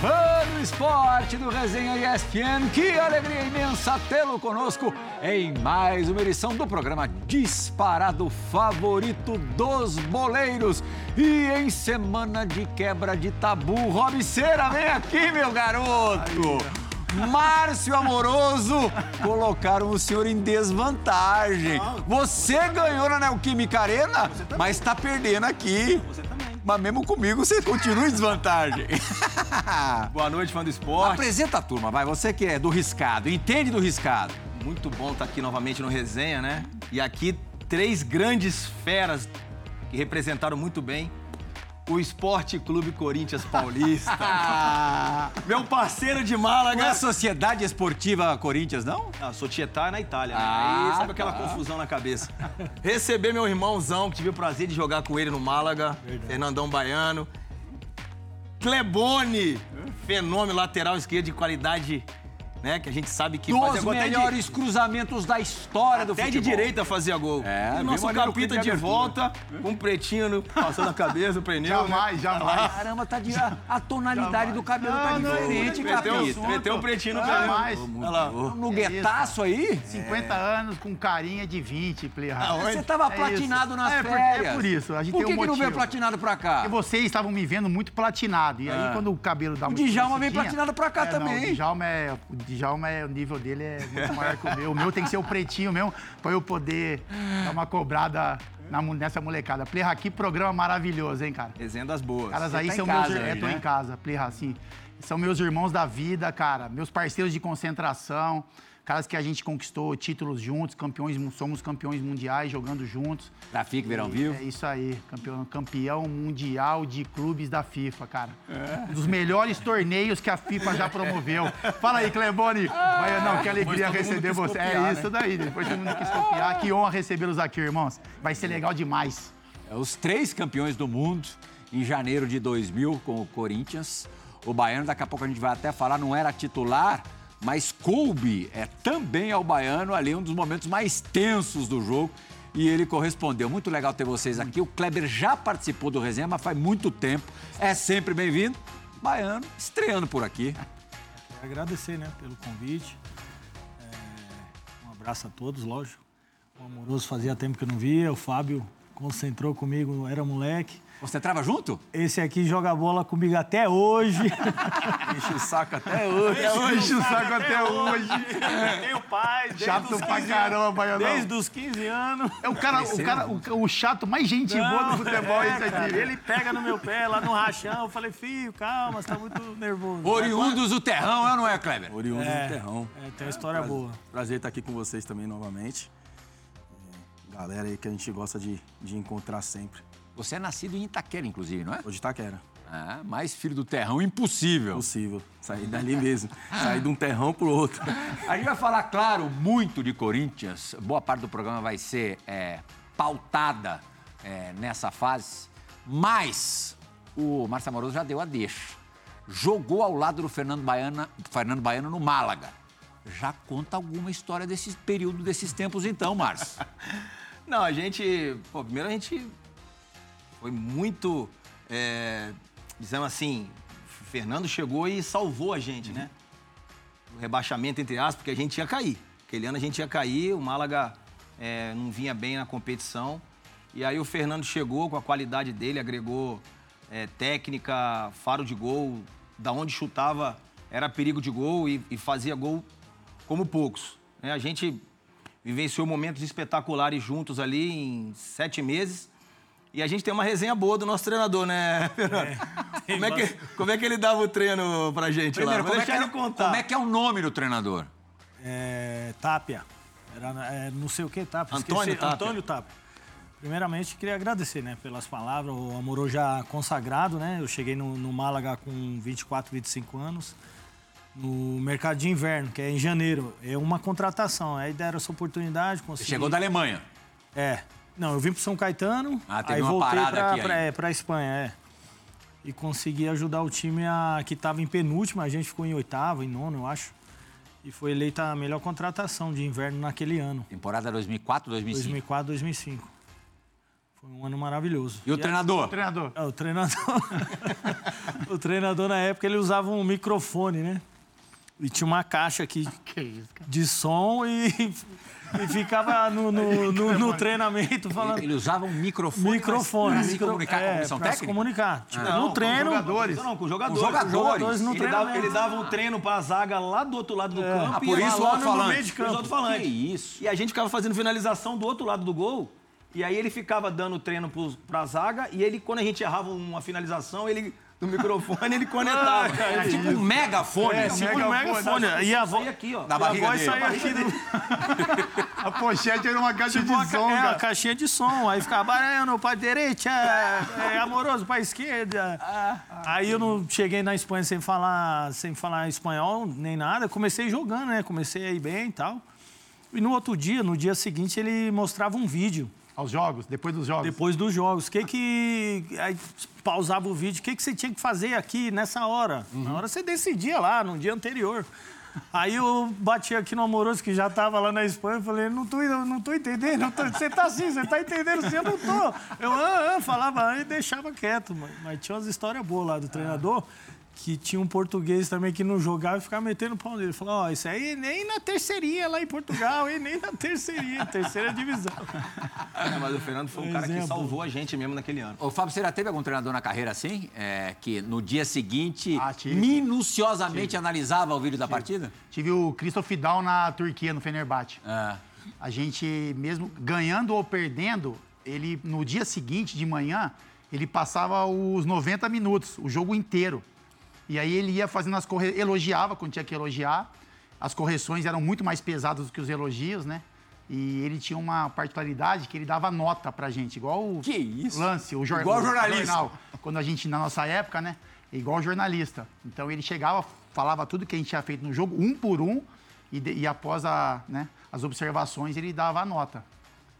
Fã do esporte do Resenha ESPN, que alegria imensa tê-lo conosco em mais uma edição do programa Disparado Favorito dos Boleiros. E em semana de quebra de tabu, Rob Cera, vem aqui, meu garoto! Márcio Amoroso colocaram o senhor em desvantagem. Você ganhou na Neoquímica Arena, mas está perdendo aqui. Mas mesmo comigo você continua em desvantagem. Boa noite, fã do esporte. Apresenta a turma, vai. Você que é do riscado, entende do riscado. Muito bom estar aqui novamente no Resenha, né? E aqui, três grandes feras que representaram muito bem o Esporte Clube Corinthians Paulista. Meu parceiro de Málaga. Não é a Sociedade Esportiva Corinthians, não? Ah, Società é na Itália, né? Ah, Aí sabe aquela tá. confusão na cabeça. Receber meu irmãozão, que tive o prazer de jogar com ele no Málaga, Fernandão Baiano. Clebone, fenômeno lateral esquerdo de qualidade, né? Que a gente sabe que Dos fazia gol até de- melhores cruzamentos da história do Até futebol. de direita fazia gol. É, e o nosso no capita de volta, com um pretinho no- passando a cabeça, o pneu. né? Jamais, jamais. Caramba, tá de... a, a tonalidade do cabelo tá Não, não, diferente, Meteu, capita. meteu um pretinho no Jamais. pneu. Olha lá. Um nuguetaço aí? 50 anos com carinha de 20, Plirra. Você tava É platinado isso. nas é, por- férias. É por isso, a gente Por tem que, um que não veio platinado pra cá? Porque vocês estavam me vendo muito platinado. E aí, quando o cabelo dá O muito Djalma veio crescidinha- platinado pra cá É, não, também. o Djalma é. O Djalma é. O nível dele é muito maior que o meu. O meu tem que ser o pretinho mesmo, pra eu poder dar uma cobrada na nessa molecada. Plirra, que programa maravilhoso, hein, cara? Resenha das boas. Caras Você aí tá são meus hoje, é, tô né? em casa, Plirra, assim. São meus irmãos da vida, cara. Meus parceiros de concentração. Caras que a gente conquistou títulos juntos, campeões, somos campeões mundiais jogando juntos. Da FIC Verão Vivo. É isso aí, campeão, campeão mundial de clubes da FIFA, cara. É. Um dos melhores torneios que a FIFA já promoveu. Fala aí, Clebone. Vai, não, que alegria receber você. copiar, é isso daí, depois todo mundo quis copiar. Que honra recebê-los aqui, irmãos. Vai ser legal demais. É, Os três campeões do mundo em janeiro de 2000 com o Corinthians. O Baiano, daqui a pouco a gente vai até falar, não era titular, mas coube é também ao Baiano ali um dos momentos mais tensos do jogo. E ele correspondeu. Muito legal ter vocês aqui. O Kleber já participou do resenha, mas faz muito tempo. É sempre bem-vindo. Baiano, estreando por aqui. Agradecer, né, pelo convite. É, um abraço a todos, lógico. O Amoroso fazia tempo que eu não via. O Fábio concentrou comigo, era moleque. Você trava junto? Esse aqui joga bola comigo até hoje. Enche o saco até hoje. Enche o saco até hoje. Tenho pai, desde Chato pra 15 caramba, Baianão. Desde os 15 anos. É o cara, o, cara o, o chato mais gente boa do futebol, é, esse cara, aqui. Ele pega no meu pé lá no rachão. Eu falei, filho, calma, você tá muito nervoso. Oriundos do terrão, é ou não é, Kleber? Oriundo É, do Terrão. é, tem uma história Prazer- boa. Prazer estar aqui com vocês também novamente. Galera aí que a gente gosta de, de encontrar sempre. Você é nascido em Itaquera, inclusive, não é? Hoje Taquera. Ah, mais filho do terrão, impossível. Possível. Sair dali mesmo. Sair de um terrão pro outro. A gente vai falar, claro, muito de Corinthians. Boa parte do programa vai ser é, pautada é, nessa fase. Mas o Márcio Amoroso já deu a deixa. Jogou ao lado do Fernando Baiano, Fernando Baiano no Málaga. Já conta alguma história desse período, desses tempos então, Márcio. Não, a gente. Pô, primeiro a gente foi muito. É, dizendo assim, o Fernando chegou e salvou a gente, né? O rebaixamento, entre aspas, porque a gente ia cair. Aquele ano a gente ia cair, o Málaga é, não vinha bem na competição. E aí o Fernando chegou com a qualidade dele, agregou é, técnica, faro de gol, da onde chutava era perigo de gol e, e fazia gol como poucos. né? A gente vivenciou momentos espetaculares juntos ali em sete meses. E a gente tem uma resenha boa do nosso treinador, né, Fernando? como, é que, como é que ele dava o treino pra gente lá? Vou como, é que deixar é, ele contar. como é que é o nome do treinador? É, Tápia. Era é, não sei o que Tápia. Antônio esqueci. Tápia. Antônio Tápia. Primeiramente, queria agradecer né, pelas palavras. O Amorô já consagrado, né? Eu cheguei no, no Málaga com 24, 25 anos. No mercado de inverno, que é em janeiro. É uma contratação. Aí deram essa oportunidade. Você Consegui... chegou da Alemanha. É. Não, eu vim pro São Caetano. Ah, teve aí uma voltei parada pra, aqui pra, ainda. é, Espanha, é. E consegui ajudar o time a, que estava em penúltima. A gente ficou em oitavo, em nono, eu acho. E foi eleita a melhor contratação de inverno naquele ano. Temporada 2004, 2005. 2004, 2005. Foi um ano maravilhoso. E o treinador? Treinador. É, o treinador. o treinador na época ele usava um microfone, né? E tinha uma caixa aqui de som e, e ficava no, no, no- no treinamento falando. Ele usava um microfone. Microfone, Para se micro- comunicar com a é, comissão pra se técnica? comunicar. Tipo, Não, no com treino. jogadores. Não, com jogadores. Com jogadores. jogadores no ele, dava, ele dava um treino pra zaga lá do outro lado do campo. Ah, e por isso lá no- meio de campo. Que isso. E a gente ficava fazendo finalização do outro lado do gol. E aí ele ficava dando treino pros, pra zaga. E ele, quando a gente errava uma finalização, ele, no microfone, ele conectava. Era tipo um megafone. É, tipo um megafone. E a voz Saía aqui, ó. Na a barriga voz dele. saía aqui do. A pochete era uma caixa Tipo, de ca- som, é, a cara. caixinha de som. Aí ficava baiano pra direita, é, amoroso pra esquerda. Aí eu não cheguei na Espanha sem falar, sem falar espanhol nem nada. Comecei jogando, né? Comecei a ir bem e tal. E no outro dia, no dia seguinte, ele mostrava um vídeo. Aos jogos, depois dos jogos. Depois dos jogos. Que que. Aí pausava o vídeo. O que que você tinha que fazer aqui nessa hora? Na hora você decidia lá, no dia anterior. Aí eu bati aqui no amoroso que já estava lá na Espanha. Falei, não tô, eu não tô entendendo. tô- Você tá assim, você tá entendendo sim, eu não tô. Eu ah, ah, falava e deixava quieto. Mas, mas tinha umas histórias boas lá do treinador. Que tinha um português também que não jogava e ficava metendo pau nele. Falou, ó, isso aí nem na terceirinha lá em Portugal, hein? Nem na terceirinha, terceira divisão. É, mas o Fernando foi um cara que Exemplo. salvou a gente mesmo naquele ano. Ô, Fábio, você já teve algum treinador na carreira assim? É, que no dia seguinte, Ah, tive. minuciosamente analisava o vídeo da partida? Tive o Christoph Down na Turquia, no Fenerbahçe. É. A gente, mesmo ganhando ou perdendo, ele no dia seguinte, de manhã, ele passava os 90 minutos, o jogo inteiro. E aí ele ia fazendo as correções, elogiava quando tinha que elogiar. As correções eram muito mais pesadas do que os elogios, né? E ele tinha uma particularidade que ele dava nota pra gente, igual o Que isso? lance, o, jor Igual o jornalista. jornal. Quando a gente, na nossa época, né? Igual jornalista. Então ele chegava, falava tudo que a gente tinha feito no jogo, um por um, e, de- e após a, né, as observações ele dava a nota.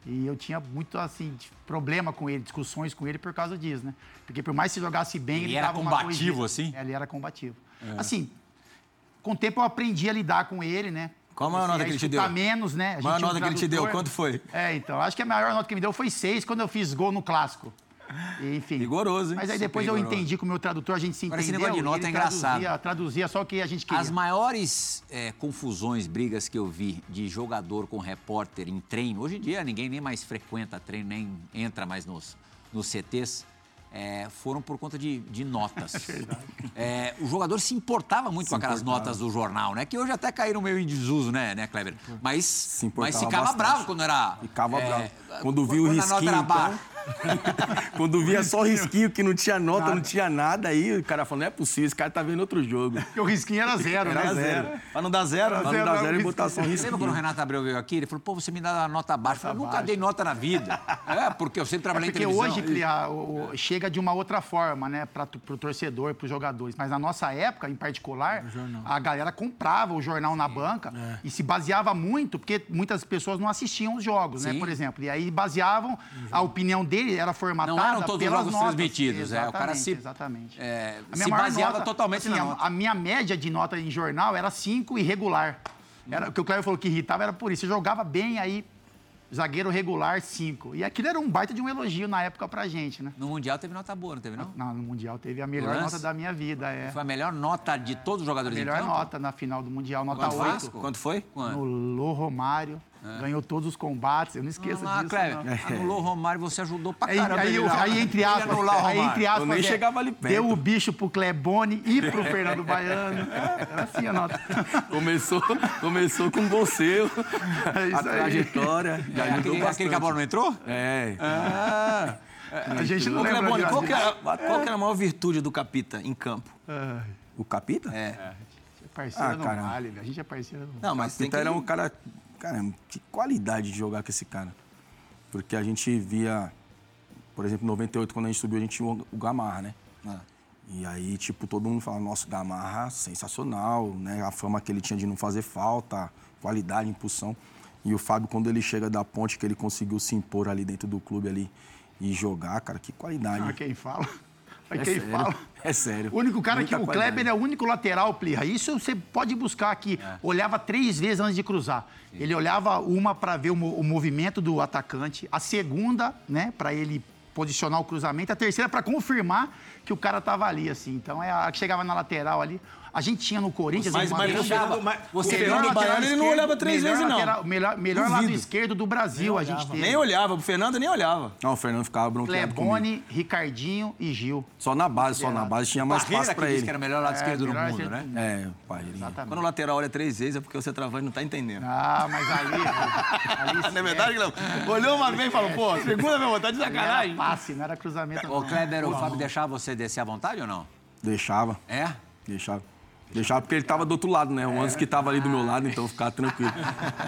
E eu tinha muito, assim, problema com ele, discussões com ele por causa disso, né? Porque por mais que você jogasse bem, Ele ele, era dava uma combativo, corrigida. assim? É, ele era combativo. Assim, com o tempo eu aprendi a lidar com ele, né? Qual a maior Comecei nota que ele te deu? menos, né? A gente Maior tinha um nota que ele te deu, quanto foi? É, então, acho que a maior nota que me deu foi seis quando eu fiz gol no clássico. Enfim. Rigoroso, hein? Mas aí Super depois eu rigoroso. entendi com o meu tradutor, a gente se Agora, esse entendeu. negócio de nota é engraçado. Traduzia, traduzia só o que a gente queria. As maiores é, confusões, brigas que eu vi de jogador com repórter em treino, hoje em dia ninguém nem mais frequenta treino, nem entra mais nos, nos CTs, é, foram por conta de, de notas. É, o jogador se importava muito com aquelas notas do jornal, né? Que hoje até caíram meio em desuso, né, né Kleber? Mas, importava mas ficava bastante. bravo quando era. Ficava é, bravo. Quando viu o quando a nota risquinho, era então, baixa. Quando via só risquinho que não tinha nota, não tinha nada, aí o cara falou, não é possível, esse cara tá vendo outro jogo. Porque o risquinho era zero, Era né? zero. Pra não dar zero, Pra né? não dar zero, e risquinho. botar só um Lembra quando o risquinho. Renato Abreu veio aqui? Ele falou, pô, você me dá a nota baixa. Eu falei, nunca dei nota na vida. É, porque eu sempre trabalhei Porque em televisão. hoje, Clia, o- o- chega de uma outra forma, né, para o torcedor, para os jogadores. Mas na nossa época, em particular, a galera comprava o jornal na banca É. e se baseava muito, porque muitas pessoas não assistiam os jogos, né, Sim. por exemplo. E aí baseavam, a opinião dele era formatada Não eram todos os jogos notas. transmitidos, é, o cara Exatamente, se- Exatamente. é, A minha se baseava totalmente assim, na a- nota. A minha média de nota em jornal era 5 irregular. Era, o que o Cléber falou que irritava era por isso. Você jogava bem, aí zagueiro regular 5. E aquilo era um baita de um elogio na época pra gente, né? No Mundial teve nota boa, não teve, não? Não, no Mundial teve a melhor nota da minha vida. É. Foi a melhor nota de todos os jogadores Melhor em campo? nota na final do Mundial, nota Quanto foi? 8. Quanto foi? Quanto? No Lô Romário. Ganhou todos os combates. Eu não esqueço Ah, disso. Kleber, não. anulou o Romário, você ajudou pra Aí, caramba. aí, lá. aí, entre aspas, aí, Romário. entre aspas, Eu nem é, chegava ali perto. Deu o bicho pro Clebone e pro Fernando Baiano. Era assim a nota. Começou, começou com você, É isso a aí. trajetória. É, aquele, aquele que a bola não entrou? É. Ah, A gente não lembra Clebone, qual, que era, qual que era a maior virtude do Capita em campo? O Capita? É. Parceiro Ah, não vale, a gente é parceiro não Não, mas tem Capita que... era um cara. Cara, que qualidade de jogar com esse cara. Porque a gente via, por exemplo, em 98, quando a gente subiu, a gente tinha o o Gamarra, né? Ah. E aí, tipo, todo mundo fala, nossa, Gamarra, sensacional, né? A fama que ele tinha de não fazer falta, qualidade, impulsão. E o Fábio, quando ele chega da ponte, que ele conseguiu se impor ali dentro do clube ali e jogar, cara, que qualidade. Olha quem fala. Olha é quem sério, fala. É sério. O único cara Muita que. O qualidade. Kleber é o único lateral, Plirra. Isso você pode buscar aqui. Olhava três vezes antes de cruzar. Ele olhava uma para ver o, o movimento do atacante, a segunda, né, para ele posicionar o cruzamento, a terceira para confirmar que o cara tava ali, assim. Então é a que chegava na lateral ali. A gente tinha no Corinthians Mas- mas grande- deixava- mas- Você o melhor Fernando Baiano, ele não olhava três melhor vezes, não. lateral- Melhor, melhor lado esquerdo do Brasil a gente teve. Nem olhava, o Fernando nem olhava. Não, o Fernando ficava bronqueado. Clebone, Ricardinho e Gil. Só na base, só na base tinha mais espaço pra disse ele. que era o melhor lado esquerdo do mundo, né? É, Barreirinha. Exatamente. Quando o lateral olha três vezes é porque o centroavante não tá entendendo. Ah, mas ali. ali Não é verdade, Guilherme? Olhou uma vez e falou, pô, segunda meu vontade de Era sacanagem. passe, não era cruzamento. Ô. Kleber, o Fábio deixava você descer à vontade ou não? Deixava, É? deixava. Deixava porque ele tava do outro lado, né? O Antes que tava ali do meu lado, então eu ficava tranquilo.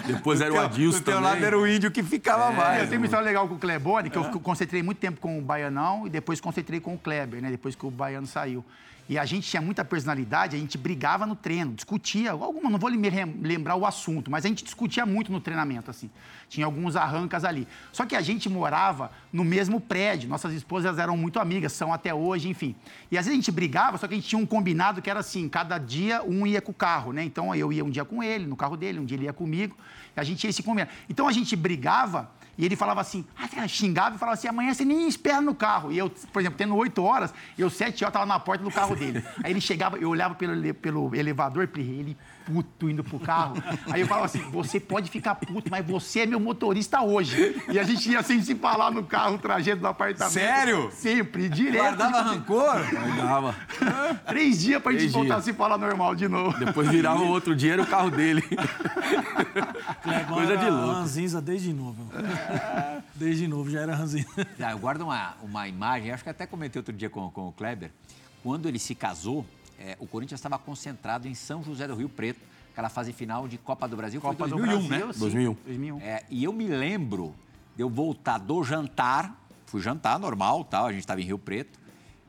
Depois era o Adilson Do teu também. lado era o índio que ficava Eu mais. tenho uma história legal com o Clebone, que eu concentrei muito tempo com o Baianão e depois concentrei com o Kleber, né? Depois que o Baiano saiu. E a gente tinha muita personalidade, a gente brigava no treino, discutia, alguma, não vou lembrar o assunto, mas a gente discutia muito no treinamento, assim. Tinha alguns arrancas ali. Só que a gente morava no mesmo prédio, nossas esposas eram muito amigas, são até hoje, enfim. E às vezes a gente brigava, só que a gente tinha um combinado que era assim, cada dia um ia com o carro, né? Então eu ia um dia com ele, no carro dele, um dia ele ia comigo, a gente tinha esse combinado. Então a gente brigava e ele falava assim, ah, xingava e falava assim, amanhã você nem espera no carro. E eu, por exemplo, tendo oito horas, eu sete horas tava na porta do carro dele. Aí ele chegava, eu olhava pelo, pelo elevador, ele puto indo pro carro. Aí eu falava assim, você pode ficar puto, mas você é meu motorista hoje. E a gente ia sem se falar no carro, o trajeto do apartamento. Sério? Sempre, direto. Guardava rancor? Guardava. Três dias pra gente Três voltar a se falar normal de novo. Depois virava o outro dia, era o carro dele. Clebão Coisa era de louco. ranzinza desde novo. Desde novo já era ranzinza. Ah, eu guardo uma, uma imagem, acho que até comentei outro dia com, com o Kleber. Quando ele se casou, é, o Corinthians estava concentrado em São José do Rio Preto, aquela fase final de Copa do Brasil, Copa foi do 2001, Brasil, né? sim. 2001. 2001. É, e eu me lembro de eu voltar do jantar, fui jantar normal, tal, a gente estava em Rio Preto,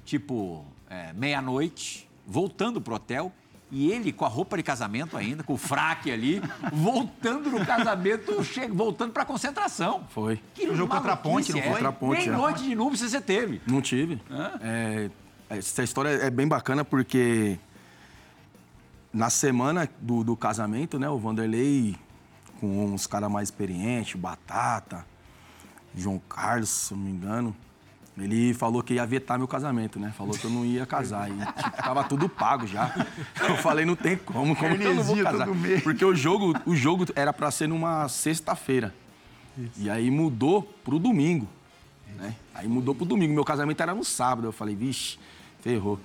tipo é, meia-noite, voltando pro hotel, e ele com a roupa de casamento ainda, com o fraque ali, voltando no casamento, voltando pra concentração. Foi. Que O jogo contra a Ponte, não é? foi? Contra a Ponte, Nem é. noite de núpcias você teve. Não tive. É, essa história é bem bacana porque na semana do, do casamento, né, o Vanderlei com uns caras mais experientes, Batata, João Carlos, se não me engano, ele falou que ia vetar meu casamento, né? Falou que eu não ia casar. E tipo, tava tudo pago já. Eu falei, não tem como, como que eu não vou casar? Porque o jogo, o jogo era pra ser numa sexta-feira. E aí mudou pro domingo. Né? Aí mudou pro domingo. Meu casamento era no sábado. Eu falei, vixe, ferrou.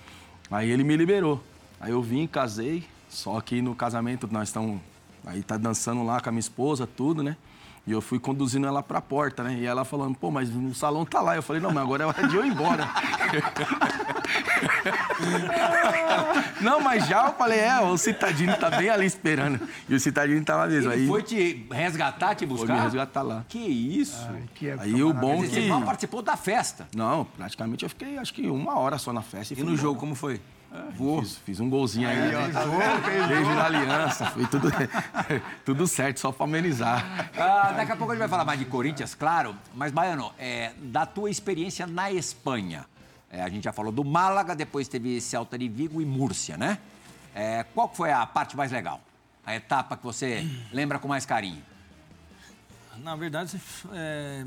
Aí ele me liberou. Aí eu vim, casei. Só que no casamento nós estamos. Aí tá dançando lá com a minha esposa, tudo, né? E eu fui conduzindo ela pra porta, né? E ela falando, pô, mas o salão tá lá. Eu falei, não, mas agora é hora de eu ir embora. não, mas já eu falei, é, o Citadino tá bem ali esperando. E o Citadino tava mesmo. Ele aí foi te resgatar, te foi buscar? me resgatar lá. Que isso? Que época Aí o bom que. Você mal participou da festa. Não, praticamente eu fiquei acho que uma hora só na festa. E fui no jogo, como foi? Fiz, fiz um golzinho aí. Beijo na aliança. Foi tudo, tudo certo, só pra amenizar. Ah, daqui a pouco a gente vai falar mais de Corinthians, claro. Mas, Baiano, é, da tua experiência na Espanha, é, a gente já falou do Málaga, depois teve Celta de Vigo e Múrcia, né? É, qual foi a parte mais legal? A etapa que você lembra com mais carinho? Na verdade, é,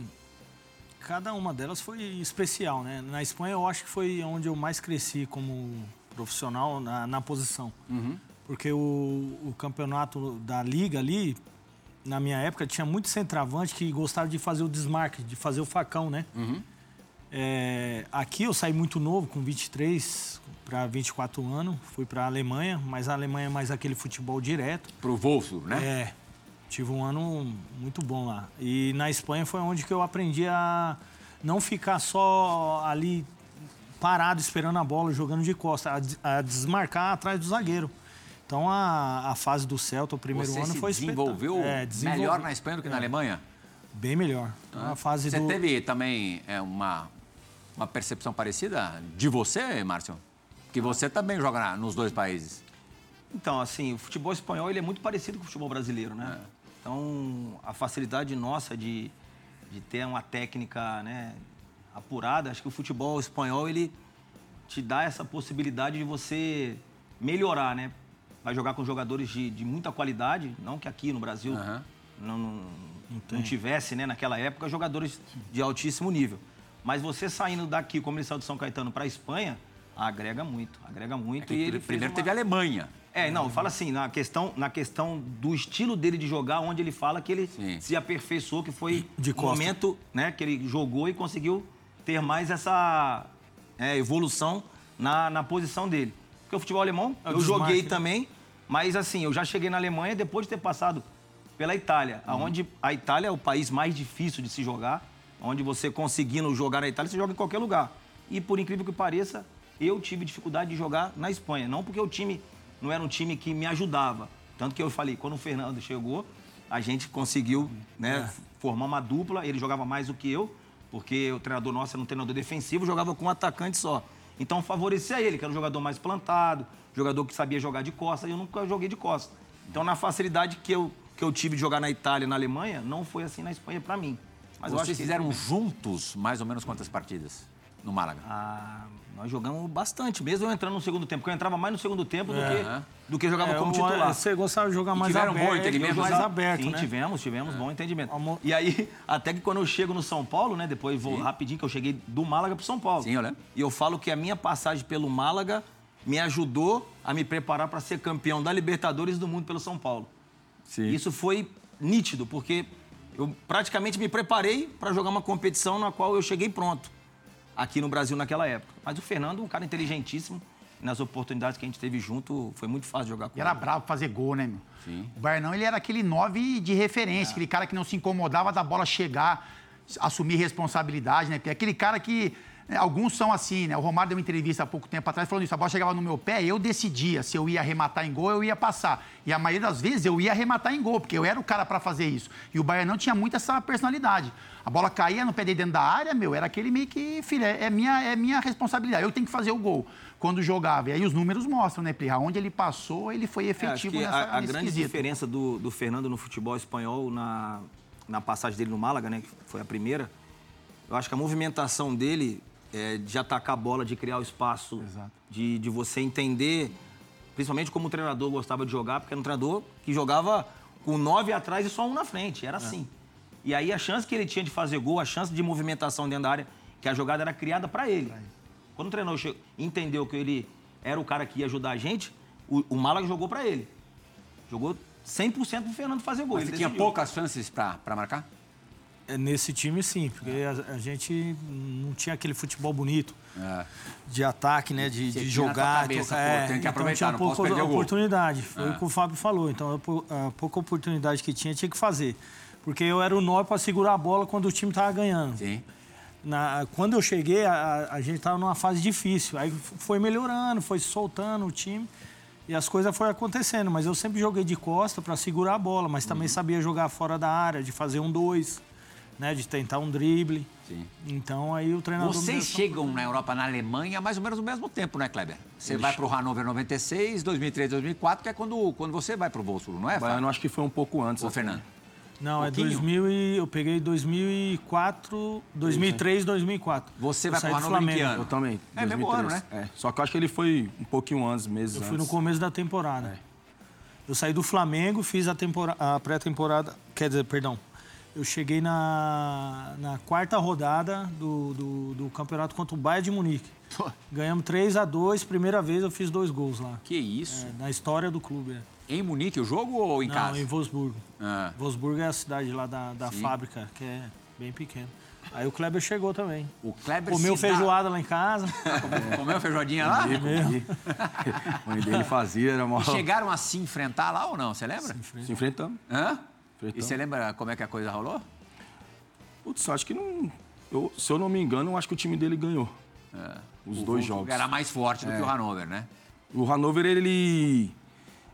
cada uma delas foi especial, né? Na Espanha, eu acho que foi onde eu mais cresci como profissional na, na posição. Porque o, o campeonato da liga ali, na minha época, tinha muito centroavante que gostava de fazer o desmarque, de fazer o facão, né? É, aqui eu saí muito novo, com 23 para 24 anos. Fui para a Alemanha, mas a Alemanha é mais aquele futebol direto. Pro Wolfsburg, né? É, tive um ano muito bom lá. E na Espanha foi onde que eu aprendi a não ficar só ali parado esperando a bola, jogando de costa, a, a desmarcar atrás do zagueiro. Então a, a fase do Celta, o primeiro Você ano se foi desenvolveu. É, desenvolve- melhor na Espanha do que na Alemanha? Bem melhor. Então, a fase Você do... teve também é, uma, uma percepção parecida de você, Márcio? Que você também joga na- nos dois países. Então, assim, o futebol espanhol ele é muito parecido com o futebol brasileiro, né? Então, a facilidade nossa de, de ter uma técnica né, apurada, acho que o futebol espanhol ele te dá essa possibilidade de você melhorar, né? Vai jogar com jogadores de, de muita qualidade, não que aqui no Brasil Aham. não, não, não tivesse, né, naquela época, jogadores de altíssimo nível. Mas você saindo daqui, como ele saiu de São Caetano para Espanha, agrega muito, agrega muito. É e ele primeiro fez teve a uma... Alemanha. É, não, fala assim, na questão, na questão do estilo dele de jogar, onde ele fala que ele Sim. se aperfeiçoou, que foi De o costa. momento né, que ele jogou e conseguiu ter mais essa é, evolução na, na posição dele. Porque o futebol alemão, É o eu joguei né? também, mas assim, eu já cheguei na Alemanha depois de ter passado pela Itália, Uhum. aonde a Itália é o país mais difícil de se jogar, onde você conseguindo jogar na Itália, você joga em qualquer lugar. E por incrível que pareça, eu tive dificuldade de jogar na Espanha. Não porque o time não era um time que me ajudava. Tanto que eu falei, quando o Fernando chegou, a gente conseguiu né, formar uma dupla. Ele jogava mais do que eu, porque o treinador nosso era um treinador defensivo, jogava com um atacante só. Então favorecia ele, que era um jogador mais plantado, jogador que sabia jogar de costa, e eu nunca joguei de costa. Então, na facilidade que eu, que eu tive de jogar na Itália e na Alemanha, não foi assim na Espanha pra mim. Mas eu acho Vocês que fizeram juntos mais ou menos quantas partidas no Málaga? ah, nós jogamos bastante, mesmo eu entrando no segundo tempo, porque eu entrava mais no segundo tempo do, que, do que jogava É, como o- titular. Você gostava de jogar mais tiveram um bom aberto, entendimento, mais né? aberto, Sim, né? tivemos, tivemos bom entendimento. Amor- E aí, até que quando eu chego no São Paulo, né, depois vou rapidinho, que eu cheguei do Málaga pro São Paulo. Sim, eu lembro. E eu falo que a minha passagem pelo Málaga me ajudou a me preparar para ser campeão da Libertadores e do mundo pelo São Paulo. Sim. Isso foi nítido, porque eu praticamente me preparei para jogar uma competição na qual eu cheguei pronto aqui no Brasil naquela época. Mas o Fernando, um cara inteligentíssimo, nas oportunidades que a gente teve junto, foi muito fácil jogar com E era ele. bravo fazer gol, né, meu? Sim. O Baianão, ele era aquele nove de referência, aquele cara que não se incomodava da bola chegar, assumir responsabilidade, né? Porque aquele cara que. Né, alguns são assim, né? O Romário deu uma entrevista há pouco tempo atrás falando isso. A bola chegava no meu pé, eu decidia se eu ia arrematar em gol, eu ia passar. E a maioria das vezes eu ia arrematar em gol, porque eu era o cara pra fazer isso. E o Baianão tinha muito essa personalidade. A bola caía no pé dele dentro da área, meu, era aquele meio que, filho, é, é minha, é minha responsabilidade. Eu tenho que fazer o gol quando jogava. E aí os números mostram, né, Pri? Aonde ele passou, ele foi É, efetivo que nessa, a, a grande quesito. diferença do, do Fernando no futebol espanhol, na, na passagem dele no Málaga, né, que foi a primeira, eu acho que a movimentação dele é, de atacar a bola, de criar o espaço, Exato. de, de você entender, principalmente como o treinador gostava de jogar, porque era um treinador que jogava com nove atrás e só um na frente, era assim. E aí a chance que ele tinha de fazer gol, a chance de movimentação dentro da área, que a jogada era criada para ele. Quando o treinador che- entendeu que ele era o cara que ia ajudar a gente, o, o Málaga jogou para ele. Jogou 100% pro Fernando fazer gol. Mas ele tinha decidiu. poucas chances pra marcar? É, Nesse time, sim, porque a, a gente não tinha aquele futebol bonito É. de ataque, né? De, de tinha jogar. cabeça, então, pô, é, tem que então aproveitar, tinha não posso pouca perder o gol. oportunidade. Foi É. o que o Fábio falou. Então, a pou- a pouca oportunidade que tinha, tinha que fazer. Porque eu era o nó para segurar a bola quando o time estava ganhando. Sim. Na- quando eu cheguei, a, a- gente estava numa fase difícil. Aí foi melhorando, foi soltando o time e as coisas foram acontecendo. Mas eu sempre joguei de costa para segurar a bola, mas Uhum. também sabia jogar fora da área, de fazer um dois, né, de tentar um drible. Sim. Então aí o treinador. Vocês chegam na Europa, na Alemanha, mais ou menos no mesmo tempo, né, Kleber? Você vai pro Hannover 96, 2003, 2004, que é quando, quando você vai pro Wolfsburg, não é, Baiano, Fábio? acho que foi um pouco antes. Ô. Fernando. Não, é Pouquinho? 2000 e eu peguei 2004, 2003, 2004. Você Eu vai em que Flamengo. ano? Eu também. É, mesmo 2003. ano, né? É. Só que eu acho que ele foi um pouquinho antes, meses Eu antes. fui no começo da temporada. É. Eu saí do Flamengo, fiz a, a pré-temporada. Quer dizer, perdão. Eu cheguei na, na quarta rodada do, do, do campeonato contra o Bayern de Munique. Ganhamos 3 a 2 primeira vez eu fiz dois gols lá. Que isso? É, na história do clube. é. Em Munique o jogo ou em Não, casa? em Wolfsburgo. Ah. Wolfsburgo é a cidade lá da, da Sim. fábrica, que é bem pequena. Aí o Kleber chegou também. O Kleber Comeu se dá- feijoada lá em casa. Comeu feijoadinha lá? A mãe dele fazia, era mó... E chegaram a se enfrentar lá ou não? Você lembra? Se enfrentando. Hã? E você lembra como é que a coisa rolou? Putz, acho que não... eu- se eu não me engano, acho que o time dele ganhou. Os É. O dois jogos. É. Era mais forte do que o Hannover, né? O Hannover, ele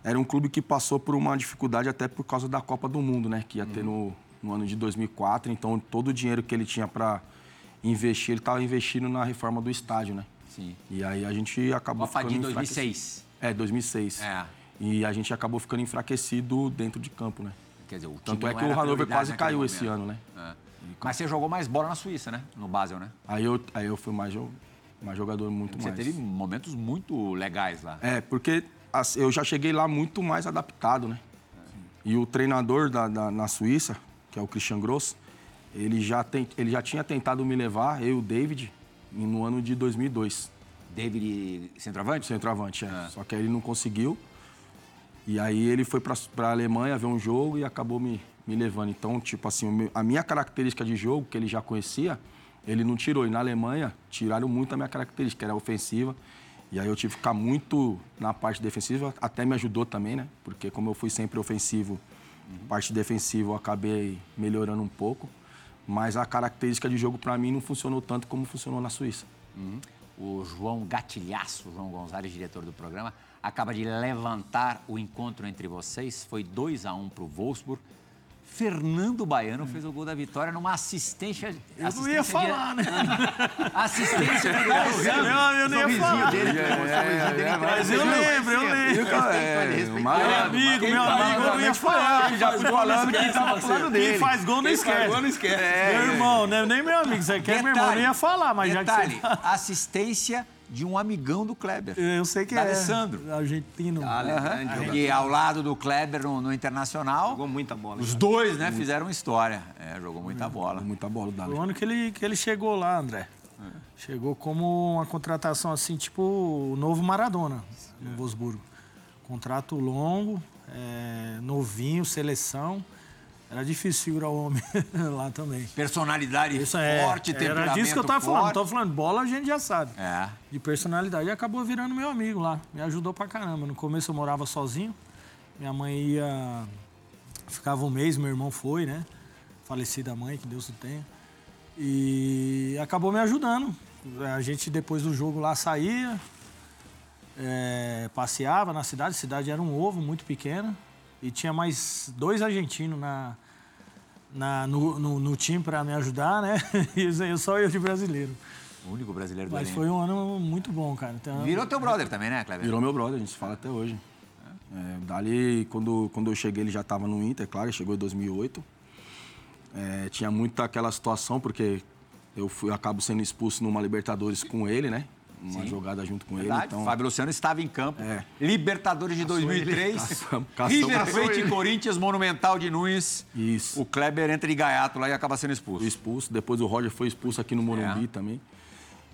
era um clube que passou por uma dificuldade até por causa da Copa do Mundo, né? Que ia ter no, no ano de 2004. Então, todo o dinheiro que ele tinha para investir, ele estava investindo na reforma do estádio, né? Sim. E aí a gente acabou Copa ficando enfraquecido. 2006. É, 2006. É. E a gente acabou ficando enfraquecido dentro de campo, né? Quer dizer, o Tanto é que o Hannover quase caiu esse ano, né? É. Mas você jogou mais bola na Suíça, né? No Basel, né? Aí eu, aí eu fui mais, mais jogador, muito Você mais. teve momentos muito legais lá. É, porque eu já cheguei lá muito mais adaptado, né? E o treinador da, da- na Suíça, que é o Christian Gross, ele já, tem, ele já tinha tentado me levar, eu e o David, no ano de 2002. David centroavante? Centroavante, é. Só que aí ele não conseguiu. E aí ele foi para a Alemanha ver um jogo e acabou me, me levando. Então, tipo assim, a minha característica de jogo, que ele já conhecia, ele não tirou. E na Alemanha, tiraram muito a minha característica, que era ofensiva. E aí eu tive que ficar muito na parte defensiva, até me ajudou também, né? Porque como eu fui sempre ofensivo, parte defensiva eu acabei melhorando um pouco. Mas a característica de jogo, para mim, não funcionou tanto como funcionou na Suíça. O João Gatilhaço, João Gonzalez, diretor do programa, acaba de levantar o encontro entre vocês. Foi 2 a 1 para o Wolfsburg. Fernando Baiano fez o gol da vitória numa assistência. Eu não ia falar, né? Assistência de Eu, eu nem ia falar. dele, o sorrisinho dele Mas eu lembro, eu lembro. É, Meu amigo, meu amigo, eu não ia falar. já fui falando que ele tava falando Quem faz gol não esquece. não esquece. Meu irmão, né? nem meu amigo, você quer, meu irmão, eu não ia falar, mas já que detalhe, assistência de um amigão do Kleber. Eu sei que Da é. Alessandro. Argentino. Aham. E ao lado do Kleber no, no Internacional, Jogou muita bola. os dois, né, fizeram história. É, jogou muita bola. Muita bola Foi Dali. o ano que ele, que ele chegou lá, André. Chegou como uma contratação assim, tipo o novo Maradona no Wolfsburgo. Contrato longo, é, novinho, seleção. Era difícil segurar o homem lá também. Personalidade Isso é. forte, temperamento Era disso que eu tava falando. forte. Tô falando, bola a gente já sabe. É. De personalidade. E acabou virando meu amigo lá. Me ajudou pra caramba. No começo eu morava sozinho. Minha mãe ia. Ficava um mês, meu irmão foi, né? Falecida mãe, que Deus o tenha. E acabou me ajudando. A gente, depois do jogo lá, saía, é, passeava na cidade. A cidade era um ovo muito pequena. E tinha mais dois argentinos na, na, no, no, no time para me ajudar, né? E eu só eu de brasileiro. O único brasileiro do Mas elenco. foi um ano muito bom, cara. Então, Virou teu brother também, né, Kleber? Virou meu brother, a gente se fala até hoje. É, o Dali, quando, quando eu cheguei, ele já estava no Inter, claro, ele chegou em 2008. É, tinha muita aquela situação, porque eu fui, eu acabo sendo expulso numa Libertadores com ele, né? Uma jogada junto com Verdade. ele. Então, Fábio Luciano estava em campo. É. Libertadores de 2003. Caçamos- caçamos- River caçou Plate e. Corinthians, Monumental de Nunes. Isso. O Kleber entra de gaiato lá e acaba sendo expulso. Expulso. Depois o Roger foi expulso aqui no Morumbi É. também.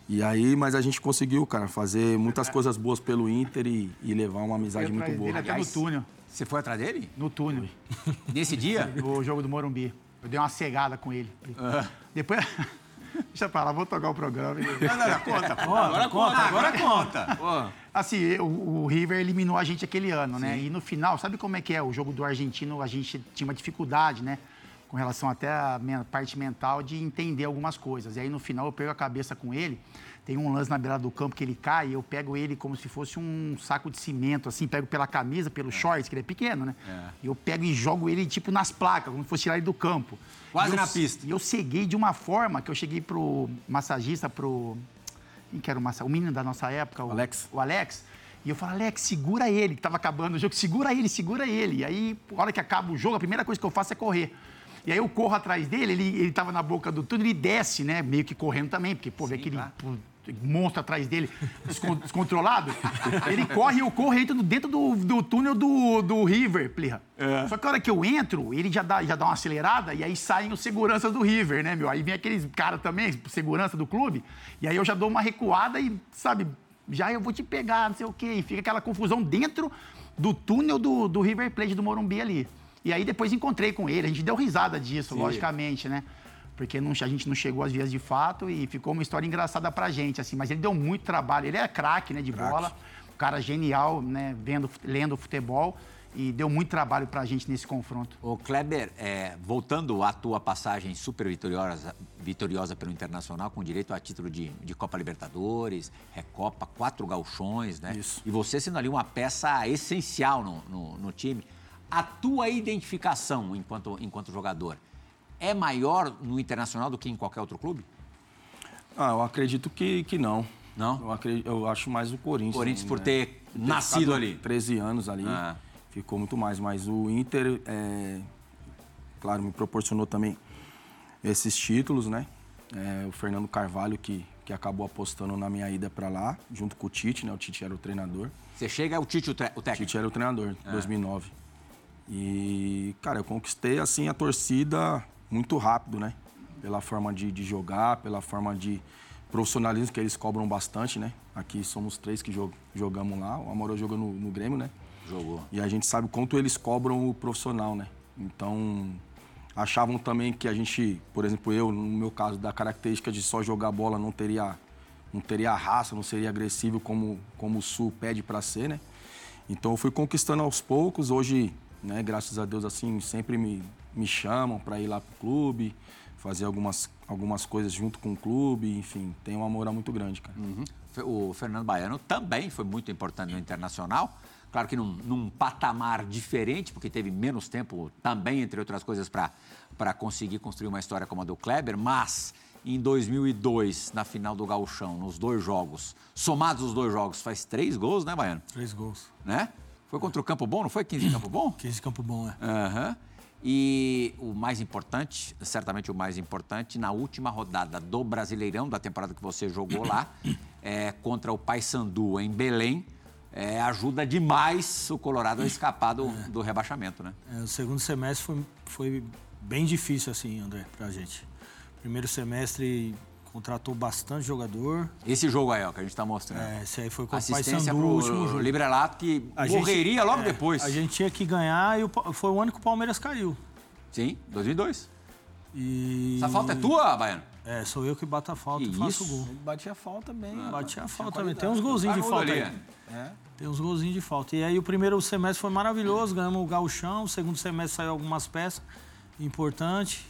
E aí, mas a gente conseguiu, cara, fazer muitas coisas boas pelo Inter e, e levar uma amizade muito boa. Ele até no túnel. Você foi atrás dele? No túnel. Nesse dia? O jogo do Morumbi. Eu dei uma cegada com ele. Ah. Depois. Deixa pra lá, vou tocar o programa. Não, não, não, conta. Agora conta, agora conta. Assim, o, o River eliminou a gente aquele ano, né? E no final, sabe como é que é? O jogo do argentino, a gente tinha uma dificuldade, né? Com relação até à men- parte mental de entender algumas coisas. E aí no final eu pego a cabeça com ele. Tem um lance na beirada do campo que ele cai eu pego ele como se fosse um saco de cimento, assim, pego pela camisa, pelo shorts, que ele é pequeno, né? E eu pego e jogo ele, tipo, nas placas, como se fosse tirar ele do campo. Quase eu- na pista. E eu ceguei de uma forma que eu cheguei pro massagista, pro. Quem que era o massagista? O menino da nossa época, o Alex. O Alex. E eu falo, Alex, segura ele, que tava acabando o jogo, segura ele, segura ele. E aí, a hora que acaba o jogo, a primeira coisa que eu faço é correr. E aí eu corro atrás dele, ele, ele tava na boca do túnel, ele desce, né? Meio que correndo também, porque, pô, vê aquele claro. Monstro atrás dele, descon- descontrolado. ele corre e eu corro e entro dentro do, do túnel do, do River, plirra. Só que a hora que eu entro, ele já dá, já dá uma acelerada e aí saem os seguranças do River, né, meu? Aí vem aqueles caras também, segurança do clube, e aí eu já dou uma recuada e, sabe, já eu vou te pegar, não sei o quê. E fica aquela confusão dentro do túnel do, do River Plate do Morumbi ali. E aí depois encontrei com ele, a gente deu risada disso, logicamente, né? Porque não- a gente não chegou às vias de fato e ficou uma história engraçada pra gente, assim. Mas ele deu muito trabalho, ele é craque, né, de bola. Um cara genial, né, vendo, lendo futebol. E deu muito trabalho pra gente nesse confronto. Ô, Kleber, é, voltando à tua passagem super vitoriosa, vitoriosa pelo Internacional, com direito a título de, de Copa Libertadores, Recopa, quatro gauchões, né? Isso. E você sendo ali uma peça essencial no, no- no time. A tua identificação enquanto, enquanto jogador é maior no Internacional do que em qualquer outro clube? Ah, eu acredito que, que não. Não? Eu, acredito, eu acho mais o Corinthians. Corinthians por né? ter nascido ali. 13 anos ali. Ah. Ficou muito mais. Mas o Inter, é, claro, me proporcionou também esses títulos, né? É, o Fernando Carvalho, que, que acabou apostando na minha ida para lá, junto com o Tite, né? O Tite era o treinador. Você chega, o Tite o, o O técnico. Tite era o treinador, Ah. em 2009. E, cara, eu conquistei, assim, a torcida muito rápido, né? pela forma de, de jogar, pela forma de profissionalismo que eles cobram bastante, né? Aqui somos três que jog, jogamos lá. O Amorô joga no, no Grêmio, né? Jogou. E a gente sabe o quanto eles cobram o profissional, né? Então, achavam também que a gente, por exemplo, eu, no meu caso, da característica de só jogar bola, não teria, não teria raça, não seria agressivo como, como o Sul pede para ser, né? Então, eu fui conquistando aos poucos. Hoje, né, graças a Deus, assim, sempre me, me chamam para ir lá pro clube, fazer algumas, algumas coisas junto com o clube, enfim, tem uma moral muito grande, cara. O Fernando Baiano também foi muito importante no Internacional. Claro que num, num patamar diferente, porque teve menos tempo também, entre outras coisas, para conseguir construir uma história como a do Kleber, mas em 2002, na final do Gauchão, nos dois jogos, somados os dois jogos, faz três gols, né, Baiano? Três gols. Né? Foi contra o Campo Bom, não foi 15 Campo Bom? 15 Campo Bom, é. Aham. E o mais importante, certamente o mais importante, na última rodada do Brasileirão, da temporada que você jogou lá, é, contra o Paysandu em Belém, é, ajuda demais o Colorado a escapar do, do rebaixamento, né? É, o segundo semestre foi, foi bem difícil, assim, André, pra gente. Primeiro semestre contratou bastante jogador. Esse jogo aí, ó, que a gente está mostrando. É, esse aí foi com o Assistência Paysandu, o último pro jogo. Librelato, que A gente- morreria logo é, depois. A gente tinha que ganhar e o foi o ano que o Palmeiras caiu. Sim, 2002. E... Essa falta é tua, Baiano? É, sou eu que bato a falta Que e faço o gol. Ele batia falta bem. Bati a Tinha falta também. Tem uns golzinhos de falta ali, aí. É. Tem uns golzinhos de falta. E aí o primeiro semestre foi maravilhoso, ganhamos o gauchão. O segundo semestre saiu algumas peças importantes.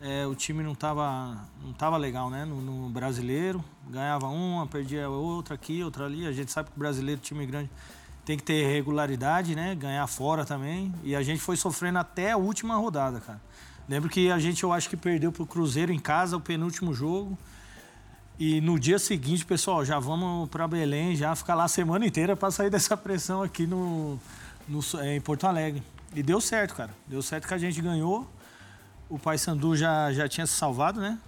É, o time não estava não tava legal, né? No, no brasileiro. Ganhava uma, perdia outra aqui, outra ali. A gente sabe que o brasileiro, time grande, tem que ter regularidade, né? Ganhar fora também. E a gente foi sofrendo até a última rodada, cara. Lembro que a gente, eu acho que perdeu pro Cruzeiro em casa, o penúltimo jogo. E no dia seguinte, pessoal, já vamos para Belém, já ficar lá a semana inteira para sair dessa pressão aqui no, no, é, em Porto Alegre. E deu certo, cara. Deu certo que a gente ganhou. O Paysandu já, já tinha se salvado, né?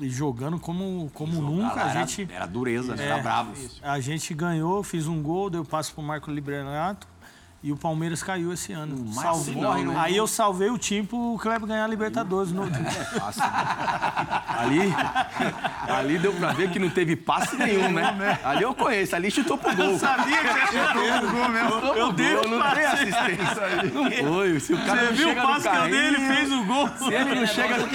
E jogando como, como nunca. Era- A gente, Era dureza, né? É, Era bravo. a gente ganhou, fiz um gol, deu passo pro Marco Liberato. E o Palmeiras caiu esse ano. O Marco Salvou. morre no- Aí eu salvei o time pro Kleber ganhar a Libertadores. No... Ali, ali deu pra ver que não teve passe nenhum, né? Ali eu conheço, ali chutou pro gol. Sabia que você chutou pro gol mesmo. Eu dei o não passe. tem assistência ali. Não foi. Se o cara Você não viu o chega passe que eu dei? Ele fez o gol. Se ele não chega no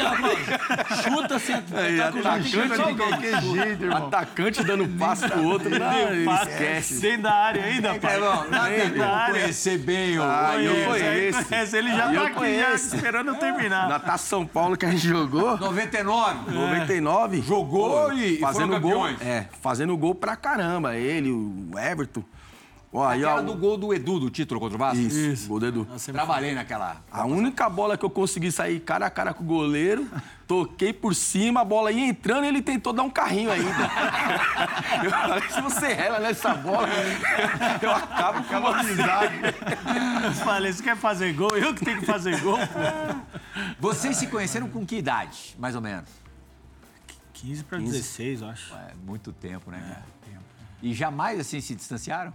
Chuta assim. Aí, atacante, de qualquer jeito, irmão. atacante dando passe pro outro. Não, passe. esquece. Dentro da área ainda, pai. Irmão, nada Dentro tem da área. conhecer bem o... Ah, eu conheço. conhece. Ele já Eu tá aqui, já conheço. esperando eu terminar. Na Taça São Paulo que a gente jogou, 99. 99. Jogou e- e fazendo foram gol. É, fazendo gol pra caramba. Ele, o Everton. Ó, aí, ó, do gol do Edu, do título contra o Vasco? Isso, gol do Edu. Trabalhei naquela. A única bola que eu consegui sair cara a cara com o goleiro, toquei por cima, a bola ia entrando e ele tentou dar um carrinho ainda. eu falei, se você rela nessa bola, eu acabo com amizade. Eu falei, você quer fazer gol? Eu que tenho que fazer gol. Vocês se conheceram com que idade, mais ou menos? 15 para 16, eu acho. É, muito tempo, né? cara? E jamais, assim, se distanciaram?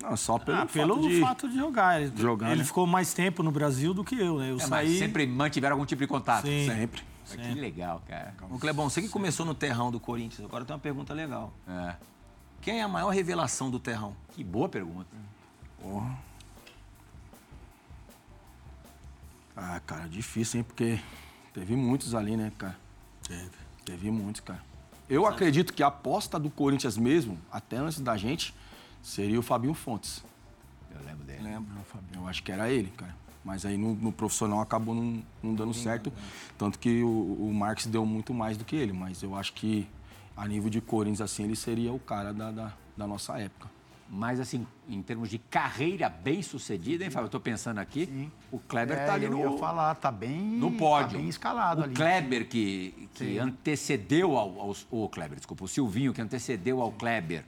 Não, só pelo, Ah, pelo fato de... fato de jogar. Ele, jogar, ele né? ficou mais tempo no Brasil do que eu, né? Eu É, saí... mas sempre mantiveram algum tipo de contato? Sim. Sempre. Que legal, cara. Ô, Clebão, você que começou no terrão do Corinthians, agora tem uma pergunta legal. É. Quem é a maior revelação do terrão? Que boa pergunta. Ah, cara, difícil, hein? Porque teve muitos ali, né, cara? Teve. Teve muitos, cara. Eu acredito que a aposta do Corinthians mesmo, até antes da gente, seria o Fabinho Fontes. Eu lembro dele. Lembro, Eu acho que era ele, cara. Mas aí no, no profissional acabou não, não dando certo. Tanto que o, o Marques deu muito mais do que ele. Mas eu acho que a nível de Corinthians, assim, ele seria o cara da, da, da nossa época. Mas, assim, em termos de carreira bem sucedida, hein, Fábio? Eu tô pensando aqui. O Kleber É, tá ali eu no, ia falar, tá bem, no pódio. Tá bem escalado o ali. Kleber, que, que Sim. antecedeu ao, aos. O Kleber, desculpa. O Silvinho, que antecedeu ao Kleber,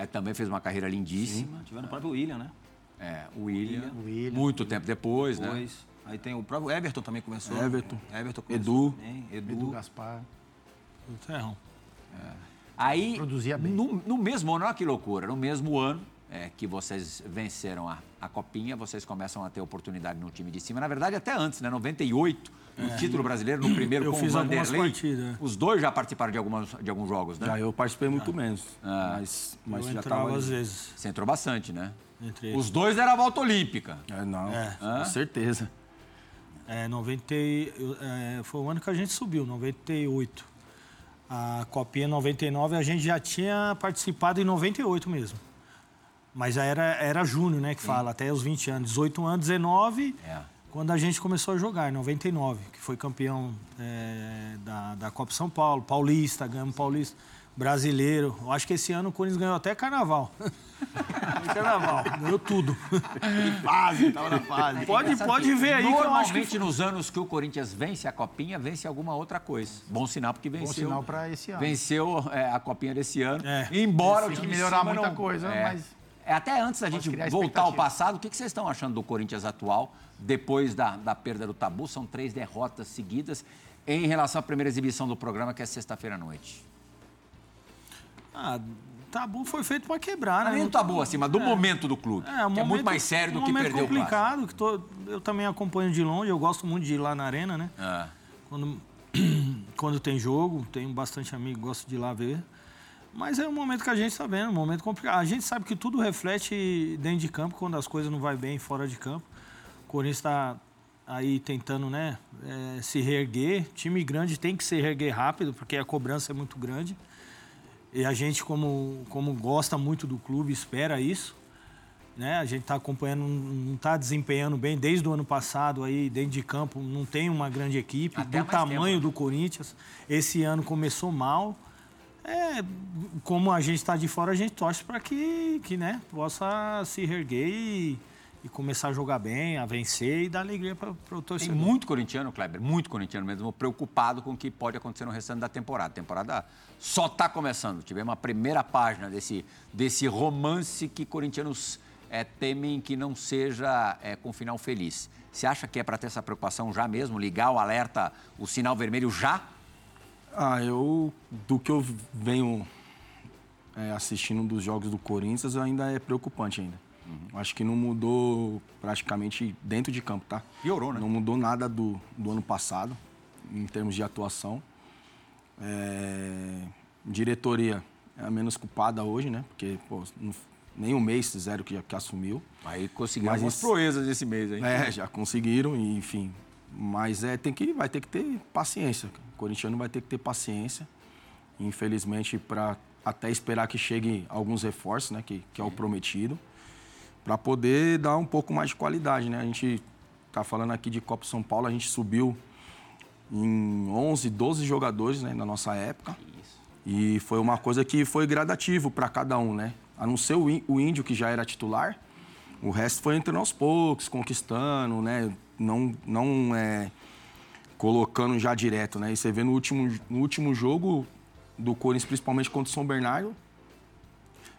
é, também fez uma carreira lindíssima. Tiveram o próprio William, né? É, o William. O William. Muito tempo depois, né? Depois. Aí tem o próprio Everton também começou. Everton. Everton Edu. começou também, Edu. Edu Gaspar. O terrão. Aí, Produzia bem. No, no mesmo ano, olha que loucura, no mesmo ano, é, que vocês venceram a, a Copinha, vocês começam a ter oportunidade no time de cima. Na verdade, até antes, né? 98, no título brasileiro, no primeiro É. Eu com fiz o algumas Vanderlei. partidas, é. Os dois já participaram de, algumas, de alguns jogos, né? Já eu participei muito menos. Mas, mas eu já entrava tava. às vezes. Você entrou bastante, né? Entre Os dois eram a volta olímpica. É, não, É. com certeza. É, 90, e- eu- é, foi o ano que a gente subiu, 98. A Copinha 99 a gente já tinha participado em 98 mesmo. Mas já era, era júnior, né, que fala, até os 20 anos. 18 anos, 19, É. quando a gente começou a jogar, em 99, que foi campeão é, da, da Copa São Paulo, paulista, ganhamos paulista, brasileiro. Eu acho que esse ano o Corinthians ganhou até carnaval. carnaval, ganhou tudo. Fase, tava na fase. Pode, pode ver aí que eu acho Normalmente, que... nos anos que o Corinthians vence a Copinha, vence alguma outra coisa. Bom sinal, porque venceu. sinal pra esse ano. Venceu é, a Copinha desse ano. É. Embora o que time melhorar muita não- coisa, é. mas- até antes da Pode gente voltar ao passado, o que que vocês estão achando do Corinthians atual, depois da, da perda do tabu? São três derrotas seguidas em relação à primeira exibição do programa, que é sexta-feira à noite. Ah, tabu foi feito para quebrar, né? É nem do tabu, assim, mas do momento do clube, um que é muito momento- mais sério do um que momento perder o clássico. complicado, que tô- eu também acompanho de longe, eu gosto muito de ir lá na arena, né? É. Quando, quando tem jogo, tenho bastante amigo, gosto de ir lá ver. Mas é um momento que a gente está vendo, um momento complicado. A gente sabe que tudo reflete dentro de campo, quando as coisas não vai bem fora de campo. O Corinthians está aí tentando né, eh, se reerguer. Time grande tem que se reerguer rápido, porque a cobrança é muito grande. E a gente, como, como gosta muito do clube, espera isso. Né? A gente está acompanhando, não está desempenhando bem desde o ano passado aí dentro de campo, não tem uma grande equipe Até do tamanho tempo, né? do Corinthians. Esse ano começou mal. É, como a gente está de fora, a gente torce para que, que né, possa se reerguer e, e começar a jogar bem, a vencer e dar alegria para o Tem torcedor. muito corintiano, Kleber, muito corintiano mesmo, preocupado com o que pode acontecer no restante da temporada. A temporada só está começando. Tivemos uma primeira página desse, desse romance que corintianos é, temem que não seja é, com final feliz. Você acha que é para ter essa preocupação já mesmo? Ligar o alerta, o sinal vermelho já? Ah, eu, do que eu venho é, assistindo dos jogos do Corinthians, ainda é preocupante ainda. Acho que não mudou praticamente dentro de campo, tá? Piorou, né? Não mudou nada do, do ano passado, em termos de atuação. É, diretoria é a menos culpada hoje, né? Porque, pô, não- nem um mês fizeram que, que assumiu. Aí conseguiram Mas proezas esse mês, hein? É, já conseguiram, e, enfim. Mas é, tem que, vai ter que ter paciência. O corintiano vai ter que ter paciência. Infelizmente, para até esperar que chegue alguns reforços, né? Que, que é o prometido. Para poder dar um pouco mais de qualidade, né? A gente tá falando aqui de Copa São Paulo, a gente subiu em 11, 12 jogadores né, na nossa época. E foi uma coisa que foi gradativo para cada um, né? A não ser o índio, que já era titular, o resto foi entrando aos poucos, conquistando, né? Não, não é, colocando já direto, né? E você vê no último, no último jogo do Corinthians, principalmente contra o São Bernardo,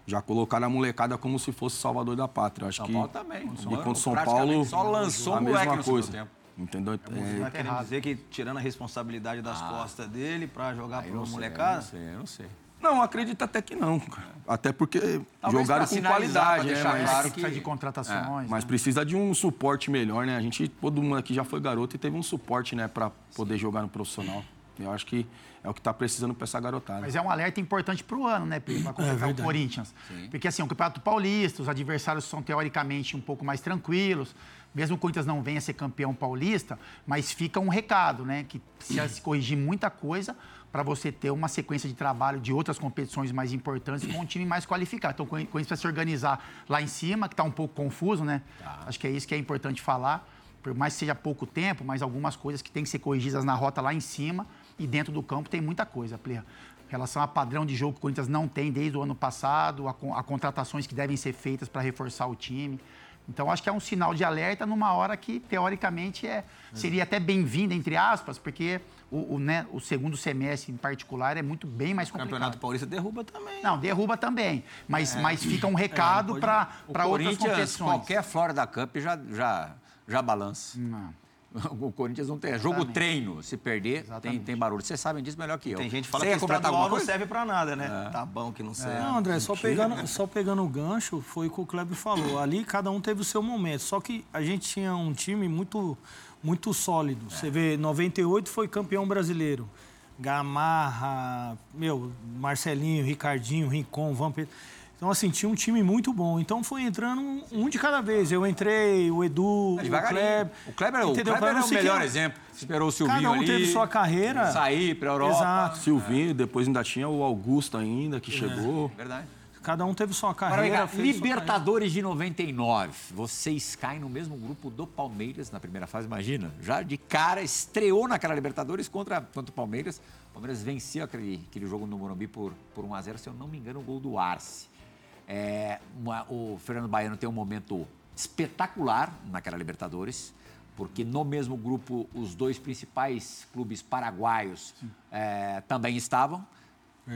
já colocaram a molecada como se fosse salvador da pátria. Eu Acho São que Paulo também. E contra o São Paulo, Só lançou a mesma coisa. tempo. Entendeu? É, Tá querendo dizer que tirando a responsabilidade das costas dele pra jogar não sei, molecada? não sei, eu não sei. Não, acredito até que não. cara. Até porque Talvez jogaram com qualidade, né? Mas, claro Precisa que- de contratações. mas né? precisa de um suporte melhor, né? A gente, todo mundo aqui já foi garoto e teve um suporte, né, para poder jogar no profissional. Eu acho que é o que tá precisando para essa garotada. Mas é um alerta importante para o ano, né, Pedro? Para completar o verdade. Corinthians. Porque assim, o Campeonato Paulista, os adversários são teoricamente um pouco mais tranquilos. Mesmo o Corinthians não venha a ser campeão paulista, mas fica um recado, né? Que precisa se corrigir muita coisa para você ter uma sequência de trabalho de outras competições mais importantes com um time mais qualificado. Então, o Corinthians precisa se organizar lá em cima, que está um pouco confuso, né? Acho que é isso que é importante falar. Por mais que seja pouco tempo, mas algumas coisas que têm que ser corrigidas na rota lá em cima e dentro do campo tem muita coisa, Plea. Em relação a padrão de jogo que o Corinthians não tem desde o ano passado, a, a contratações que devem ser feitas para reforçar o time. Então, acho que é um sinal de alerta numa hora que, teoricamente, é, seria até bem-vinda, entre aspas, porque o, o, né, o segundo semestre, em particular, é muito bem mais O complicado. Campeonato Paulista derruba também. Não, derruba também. Mas, mas fica um recado para O outras competições. qualquer Florida Cup já, já, já balança. Não. O Corinthians não tem. É jogo treino. Se perder, tem, tem barulho. Vocês sabem disso melhor que eu. Tem gente que fala Você que estadual não serve pra nada, né? Tá bom que não serve. Não, André, só pegando, só pegando o gancho, foi o que o Kleber falou. Ali cada um teve o seu momento. Só que a gente tinha um time muito, muito sólido. Você vê, 98 foi campeão brasileiro. Gamarra, meu, Marcelinho, Ricardinho, Rincon, Vampeta. Então, assim, tinha um time muito bom. Então foi entrando um, um de cada vez. Eu entrei, o Edu, o Devagarinho. Kleber. O Kleber, o entendeu? Kleber Pra é o melhor que- exemplo. Esperou o Silvinho Cada um ali, teve sua carreira. Sair pra Europa. Exato. Silvinho, depois ainda tinha o Augusto ainda, que chegou. Verdade. Cada um teve sua Agora, carreira. sua Libertadores de 99. Vocês caem no mesmo grupo do Palmeiras na primeira fase, imagina. Já de cara, estreou naquela Libertadores contra, contra o Palmeiras. O Palmeiras venceu aquele, aquele jogo no Morumbi por, por 1x0, se eu não me engano, o gol do Arce. É, uma- o Fernando Baiano tem um momento espetacular naquela Libertadores, porque no mesmo grupo os dois principais clubes paraguaios é, também estavam.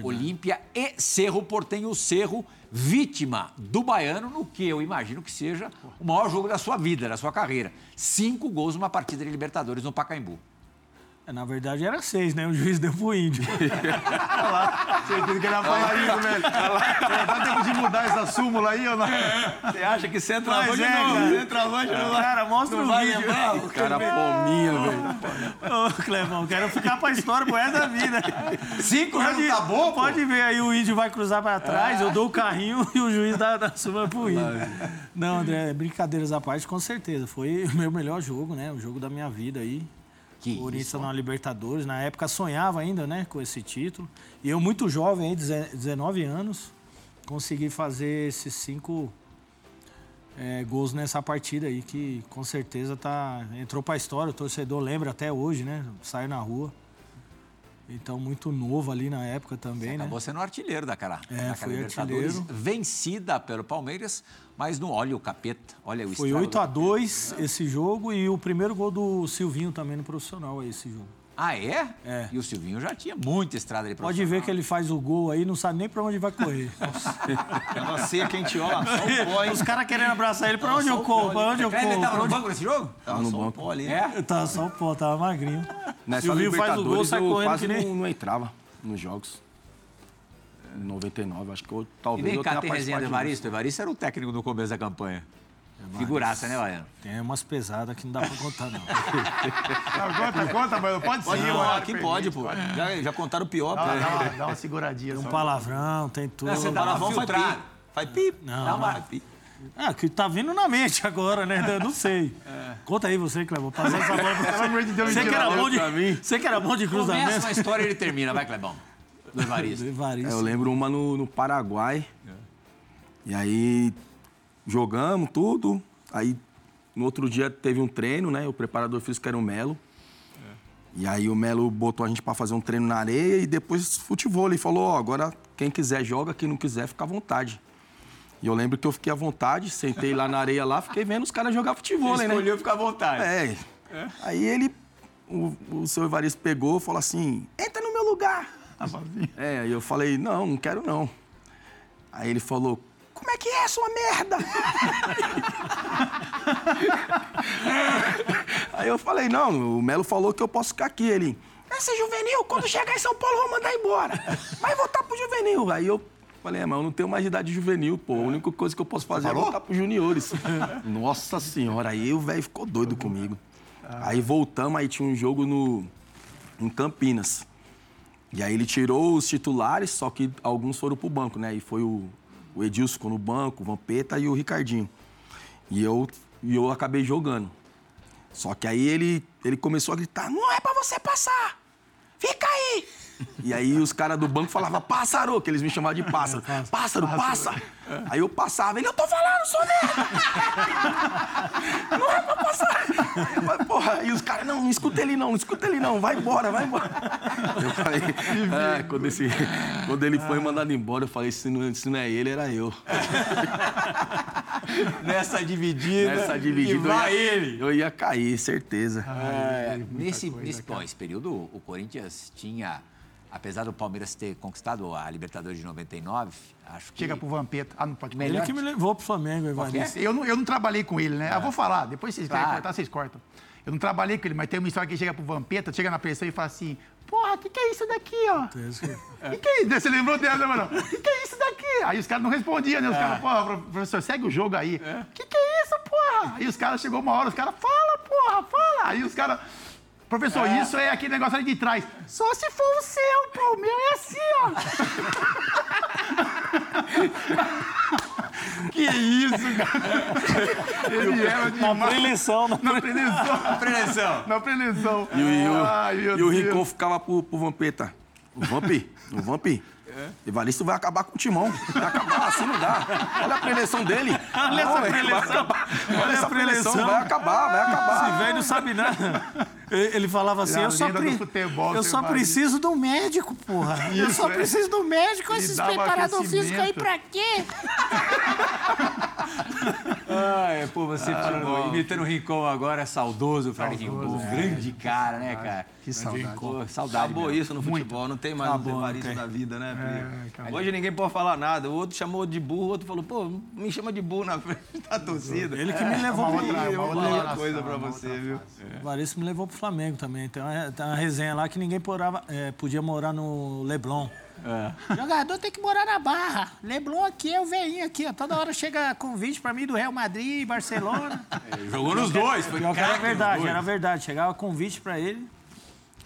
Olímpia e Cerro Portenho. O Cerro, vítima do Baiano, no que eu imagino que seja o maior jogo da sua vida, da sua carreira. Cinco gols numa partida de Libertadores no Pacaembu. É, na verdade era seis, né? O juiz deu pro índio. Certeza que ele ia falar isso, velho. Dá tempo de mudar essa súmula aí ou não? Você acha que centroavante Mas é, não, cara. centroavante não vai. Cara, mostra não o vídeo. lembrar? Cara, pominha, velho. Ô, Clevão, quero ficar pra história pro resto da vida. Cinco Pode, não tá bom, pode ver aí, o índio vai cruzar pra trás, eu dou o carrinho e o juiz dá, dá suma pro índio. Não, André, brincadeiras à parte, com certeza. Foi o meu melhor jogo, né? O jogo da minha vida aí. Que Corinthians na Libertadores. Na época sonhava ainda, né, com esse título. E eu, muito jovem, aí, 19 anos, consegui fazer esses cinco é, gols nessa partida aí, que com certeza tá, entrou pra história. O torcedor lembra até hoje, né? Sai na rua. Então, muito novo ali na época também, né? Acabou sendo artilheiro daquela, É, daquela Libertadores. artilheiro. Vencida pelo Palmeiras, mas não olha o capeta, olha o Foi estrago 8 do- a 2 esse jogo e o primeiro gol do Silvinho também no profissional aí, esse jogo. Ah, é? É. E o Silvinho já tinha muita estrada de Pode ver que ele faz o gol aí, não sabe nem pra onde vai correr. Tava seca, hein? Ó, só o pó, hein? Os caras querendo abraçar ele, pra onde eu corro? Pra onde eu Ele corro? tava Pra no banco nesse jogo? Tava no banco. pó ali. É? Eu tava só o pó, tava magrinho. Nessa Silvinho faz o gol, sai correndo quase que nem... não, não entrava nos jogos. Em 99, acho que eu, E talvez vem eu cá, tenha tem resenha do Evaristo. Evaristo era o técnico no começo da campanha. Figuraça, né, Baiano? Tem umas pesadas que não dá pra contar, não. Não, conta, conta, mas pode sim. Pode ir, o ó, horário aqui pode, pô. Já, já contaram o pior, Dá, pô. dá uma, dá uma seguradinha. Tem um só. palavrão, tem tudo. Você dá uma Palavrão faz pi. Faz pi. Não, Dá uma- não. faz pi. Ah, que tá vindo na mente agora, né? Eu não sei. Conta aí você, Clebão. Passar essa bola pra Pelo amor de Deus, Você que era bom de, mim. você que era bom de Começa cruzamento. uma história e ele termina. Vai, Clebão. Do Evaristo. Do Evaristo. É, eu lembro uma no, no Paraguai. E aí jogamos tudo. Aí no outro dia teve um treino, né? O preparador físico era o Melo. E aí o Melo botou a gente pra fazer um treino na areia e depois futebol. Ele falou, ó, agora quem quiser joga, quem não quiser fica à vontade. E eu lembro que eu fiquei à vontade, sentei lá na areia lá, fiquei vendo os caras jogar futebol, né? Escolheu ficar à vontade. É. Aí ele, o, o seu Evaristo pegou e falou assim: entra no meu lugar. É, aí eu falei: não, não quero não. Aí ele falou: como é que é, sua merda? aí eu falei: não, o Melo falou que eu posso ficar aqui. Ele: esse juvenil, quando chegar em São Paulo, eu vou mandar embora. Vai voltar pro juvenil. Aí eu. Falei, é, mas eu não tenho mais idade juvenil, pô. A única coisa que eu posso fazer é voltar pros juniores. Nossa senhora, aí o velho ficou doido comigo. Aí voltamos, aí tinha um jogo no, em Campinas. E aí ele tirou os titulares, só que alguns foram pro banco, né? E foi o, o Edilson ficou no banco, o Vampeta e o Ricardinho. E eu, e eu acabei jogando. Só que aí ele, ele começou a gritar: não é pra você passar! Fica aí! E aí os caras do banco falavam, pássaro, que eles me chamavam de pássaro. Pássaro, passa! Aí eu passava, ele, eu tô falando, sou merda! Não é pra passar! Aí eu falei, Porra, e os caras, não, não escuta ele não, não escuta ele não, vai embora, vai embora. Eu falei, ah, quando, esse, quando ele foi mandado embora, eu falei, se não, se não é ele, era eu. Nessa dividida. Nessa dividida, vai eu ia, ele. eu ia cair, certeza. É, nesse, nesse, bom, esse período, o Corinthians tinha apesar do Palmeiras ter conquistado a Libertadores de 99, acho que... Chega pro Vampeta. Ah, não pode Melhor. Ele que me levou pro Flamengo, Evaristo. Eu não, eu não trabalhei com ele, né? Eu vou falar, depois vocês querem Claro. cortar, vocês cortam. Eu não trabalhei com ele, mas tem uma história que chega pro Vampeta, chega na pressão e fala assim: Porra, o que, que é isso daqui, ó? O que, que é isso? Você lembrou dela, mano? O que, que é isso daqui? Aí os caras não respondiam, né? Os caras, porra, pro- professor, segue o jogo aí. O que, que é isso, porra? Aí os caras, chegou uma hora, os caras, fala, porra, fala. Aí os caras. Professor, isso é aquele negócio ali de trás. Só se for o seu, pô. O meu é assim, ó. que isso, cara? Ele era de Na preleção, na preleção. Preleção. Na preleção. E, o- e o- Ai, e o. Rincon ficava pro, pro Vampeta. O Vampi, o Vampi. Evaristo vai acabar com o timão. Vai acabar, assim não dá. Olha a preleção dele. Olha essa preleção. Olha essa preleção. preleção. Vai acabar, vai acabar. Esse velho não sabe nada. Ele falava assim, A eu só, pre- futebol, eu só marido. preciso do médico, porra. eu só é. preciso do médico, esses dava preparador aquecimento. físico aí pra quê? Ah, é, pô, você falando, imitando o Rincon agora, é saudoso, o Fred Rincon. Grande cara, né, cara? Que saudade. Pô, saudade Acabou isso no futebol, não tem mais Acabou, não Evaristo da vida, né, acabou. Hoje ninguém pode falar nada. O outro chamou de burro, o outro falou, pô, me chama de burro na frente da torcida. Ele que me levou uma pro outra- eu uma vou outra coisa pra você, viu? O Evaristo me levou pro Flamengo também. Tem uma, tem uma resenha lá que ninguém porava, é, podia morar no Leblon. Jogador tem que morar na Barra. Leblon aqui é o veinho aqui, ó. Toda hora chega convite pra mim do Real Madrid, Barcelona. Jogou nos dois, foi era verdade, era verdade. Chegava convite pra ele.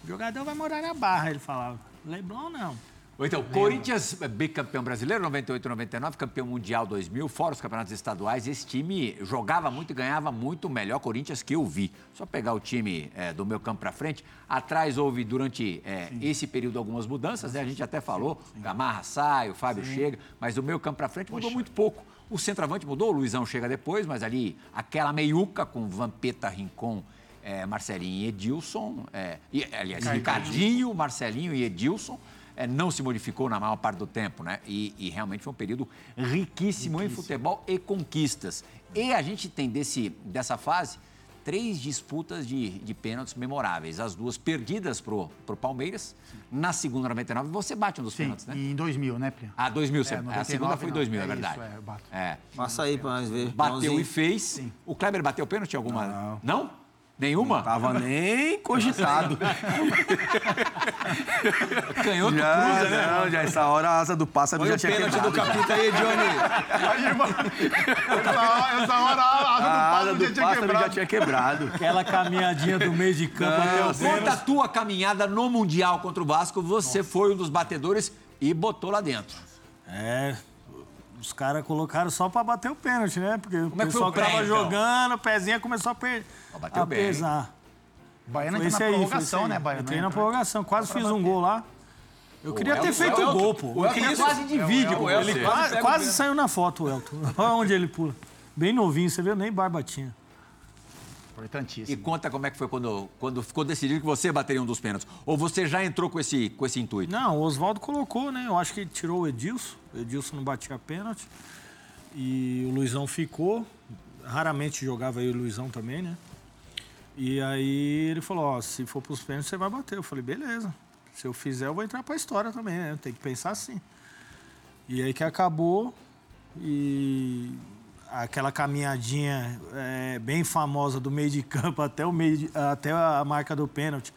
O jogador vai morar na Barra, ele falava. Leblon não. Ou então, Corinthians, é, bicampeão brasileiro, 98 99, campeão mundial 2000, fora os campeonatos estaduais. Esse time jogava muito e ganhava muito melhor Corinthians que eu vi. Só pegar o time é, do meu campo para frente. Atrás houve, durante é, esse período, algumas mudanças, né? A gente até falou, Gamarra sai, o Fábio chega, mas do meu campo para frente mudou muito pouco. O centroavante mudou, o Luizão chega depois, mas ali aquela meiuca com Vampeta, Rincon, é, Marcelinho e Edilson, é, e, aliás, Ricardinho, Marcelinho e Edilson, é, não se modificou na maior parte do tempo, né? E, e realmente foi um período riquíssimo, em futebol e conquistas. E a gente tem desse, dessa fase três disputas de, de pênaltis memoráveis. As duas perdidas pro, pro Palmeiras, na segunda 99, você bate um dos Sim, pênaltis, né? em 2000, né, Plia? Ah, 2000, você- É, a 99 segunda foi não. 2000, é, É isso, verdade. é, eu bato. É. Passa aí pra nós ver. Bateu e fez. O Kleber bateu pênalti alguma? Não. Nenhuma? Tava nem cogitado. Canhoto já, cruza, né? não, já essa hora a asa do pássaro Olha já o tinha pênalti quebrado. do capita aí, Johnny. Aí, mano, essa hora, essa hora a asa do A asa pássaro do já tinha pássaro já quebrado. tinha quebrado. Aquela caminhadinha do meio de campo até o Conta a tua caminhada no Mundial contra o Vasco. Você foi um dos batedores e botou lá dentro. É, os caras colocaram só pra bater o pênalti, né? Porque o é que foi pessoal o pré, tava então? jogando, o pezinho começou a, per... A bem. pesar. Baiano Foi entra esse na aí, prorrogação, né, Baiano? Entrei na prorrogação, quase fiz um gol lá. Eu queria ter feito Elton- o gol, pô. O Elton queria- quase divide Elton- você. Elton- Quase, o quase saiu na foto o Elton. Olha onde ele pula. Bem novinho, você viu? Nem barba tinha. E Importantíssimo. conta como é que foi quando, quando ficou decidido que você bateria um dos pênaltis. Ou você já entrou com esse, com esse intuito? Não, o Oswaldo colocou, né? Eu acho que tirou o Edilson. O Edilson não batia pênalti. E o Luizão ficou. Raramente jogava aí o Luizão também, né? E aí ele falou, ó, se for pros pênaltis, você vai bater. Eu falei, beleza. Se eu fizer, eu vou entrar pra história também, né? Tem que pensar assim. E aí que acabou e aquela caminhadinha é, bem famosa do meio de campo até, o meio de- até a marca do pênalti.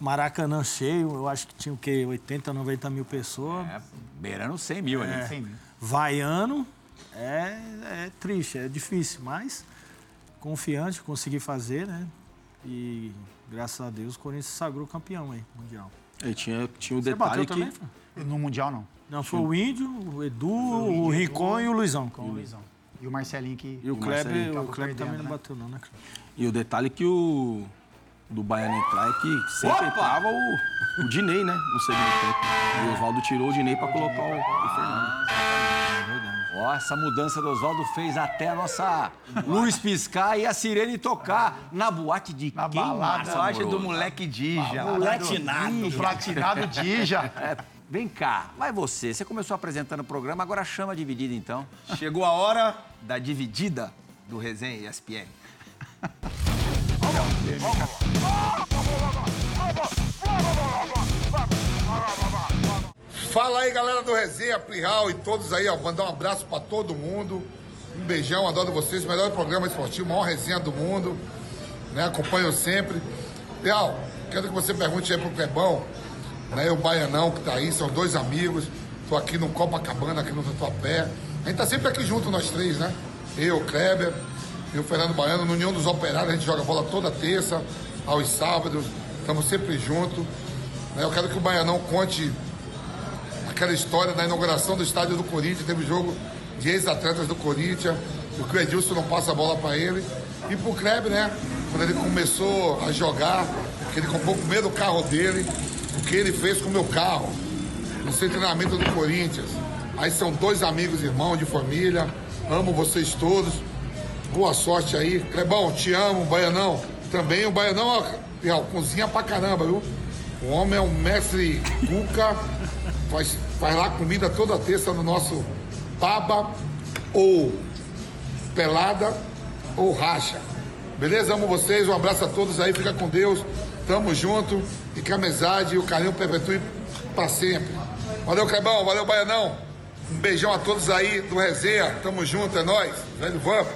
Maracanã cheio, eu acho que tinha o quê? 80, 90 mil pessoas. É, beirando 100 mil ali. Sim. Vaiano é, é triste, é difícil, mas confiante, consegui fazer, né? E graças a Deus o Corinthians se sagrou campeão aí, mundial. E tinha, tinha o Você detalhe bateu que... também? No Mundial, não. Não, foi o Índio, o Edu, o Rincon e o Luizão. Com o Luizão. E o Marcelinho que... E o Kleber, Marcelinho o Kleber perdendo, também não né? bateu não, né? Kleber? E o detalhe que o do Baiano entrar é que sempre Opa! entrava o, o Dinei, né? No segundo tempo. E o Oswaldo tirou o Dinei pra colocar o, o Fernando. Ó, essa mudança do Oswaldo fez até a nossa luz piscar e a sirene tocar na boate de Na quem, balada. Márcio Boate do moleque Dija. Do platinado Dija. É, vem cá, vai você. Você começou apresentando o programa, agora chama a dividida então. Chegou a hora da dividida do Resenha ESPN. Fala aí, galera do Resenha, Plihal e todos aí, ó. Mandar um abraço pra todo mundo. Um beijão, adoro vocês. Melhor programa esportivo, maior resenha do mundo. Né? Acompanho sempre. Plihal, quero que você pergunte aí pro Clebão, né? O Baianão que tá aí, são dois amigos. Tô aqui no Copacabana, aqui no Tatuapé. A gente tá sempre aqui junto, nós três, né? Eu, o Kleber e o Fernando Baiano, no União dos Operários, a gente joga bola toda terça, aos sábados. Estamos sempre juntos. Né? Eu quero que o Baianão conte aquela história da inauguração do estádio do Corinthians, teve jogo de ex-atletas do Corinthians, porque o Edilson não passa a bola para ele. E pro Kleber, né? Quando ele começou a jogar, que ele comprou o primeiro carro dele, o que ele fez com o meu carro, no treinamento do Corinthians. Aí são dois amigos, irmãos de família. Amo vocês todos. Boa sorte aí. Clebão, te amo, Baianão. Também o Baianão, ó, cozinha pra caramba, viu? O homem é um mestre cuca, faz, faz lá comida toda terça no nosso baba ou pelada ou racha. Beleza? Amo vocês, um abraço a todos aí, fica com Deus. Tamo junto e que a amizade e o carinho perpetue pra sempre. Valeu, Clebão, valeu, Baianão. Um beijão a todos aí do Resenha. Tamo junto, é nóis. Velho Vamp.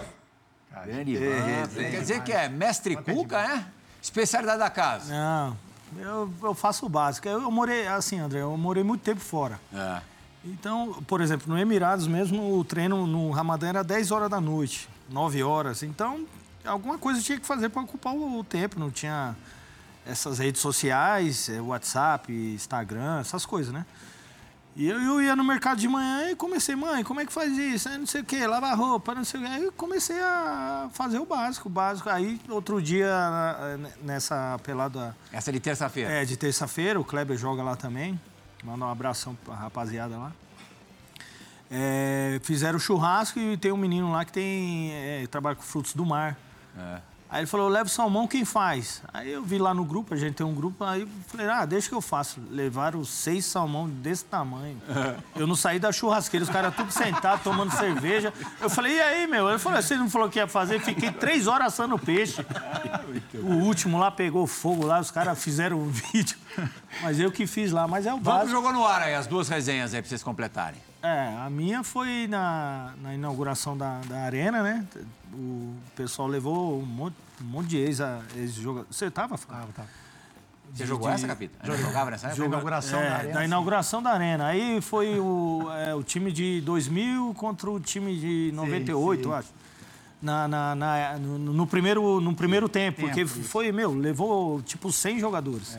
Grande Vamp. Quer dizer que é mestre Cuca, é? Especialidade da casa. Não, eu, eu faço o básico. Eu, eu morei, assim, André, eu morei muito tempo fora. É. Então, por exemplo, no Emirados mesmo, o treino no Ramadã era 10 horas da noite, 9 horas. Então, alguma coisa tinha que fazer para ocupar o tempo. Não tinha essas redes sociais, eh, WhatsApp, Instagram, essas coisas, né? E eu, eu ia no mercado de manhã e comecei, mãe, como é que faz isso? Aí não sei o quê, lavar roupa, não sei o quê. Aí eu comecei a fazer o básico, o básico. Aí, outro dia, eh, nessa pelada Essa de terça-feira. é, de terça-feira, o Kleber joga lá também. Manda um abração pra rapaziada lá. É, fizeram churrasco e tem um menino lá que tem. é, trabalha com frutos do mar. Aí ele falou, leva o salmão, quem faz? Aí eu vi lá no grupo, a gente tem um grupo, aí eu falei, ah, deixa que eu faço. Levaram seis salmão desse tamanho. Eu não saí da churrasqueira, os caras tudo sentados, tomando cerveja. Eu falei, e aí, meu? Ele falou, você não falou que ia fazer? Fiquei três horas assando peixe. O último lá pegou fogo lá, os caras fizeram um vídeo. Mas eu que fiz lá, mas é o Vamos básico. jogou no ar aí, as duas resenhas aí pra vocês completarem. É, a minha foi na, na inauguração da, da arena, né? O pessoal levou um monte, um monte de ex, ex jogadores. Você tava? Tava, tava. Você jogou essa, Capita? Jogava nessa época? Inauguração É, da arena, da sim. inauguração da arena. Aí foi o, é, o time de 2000 contra o time de 98, eu acho. Na, na- na- no, no primeiro, no primeiro tempo, porque Tempo, isso. foi, meu, levou tipo 100 jogadores.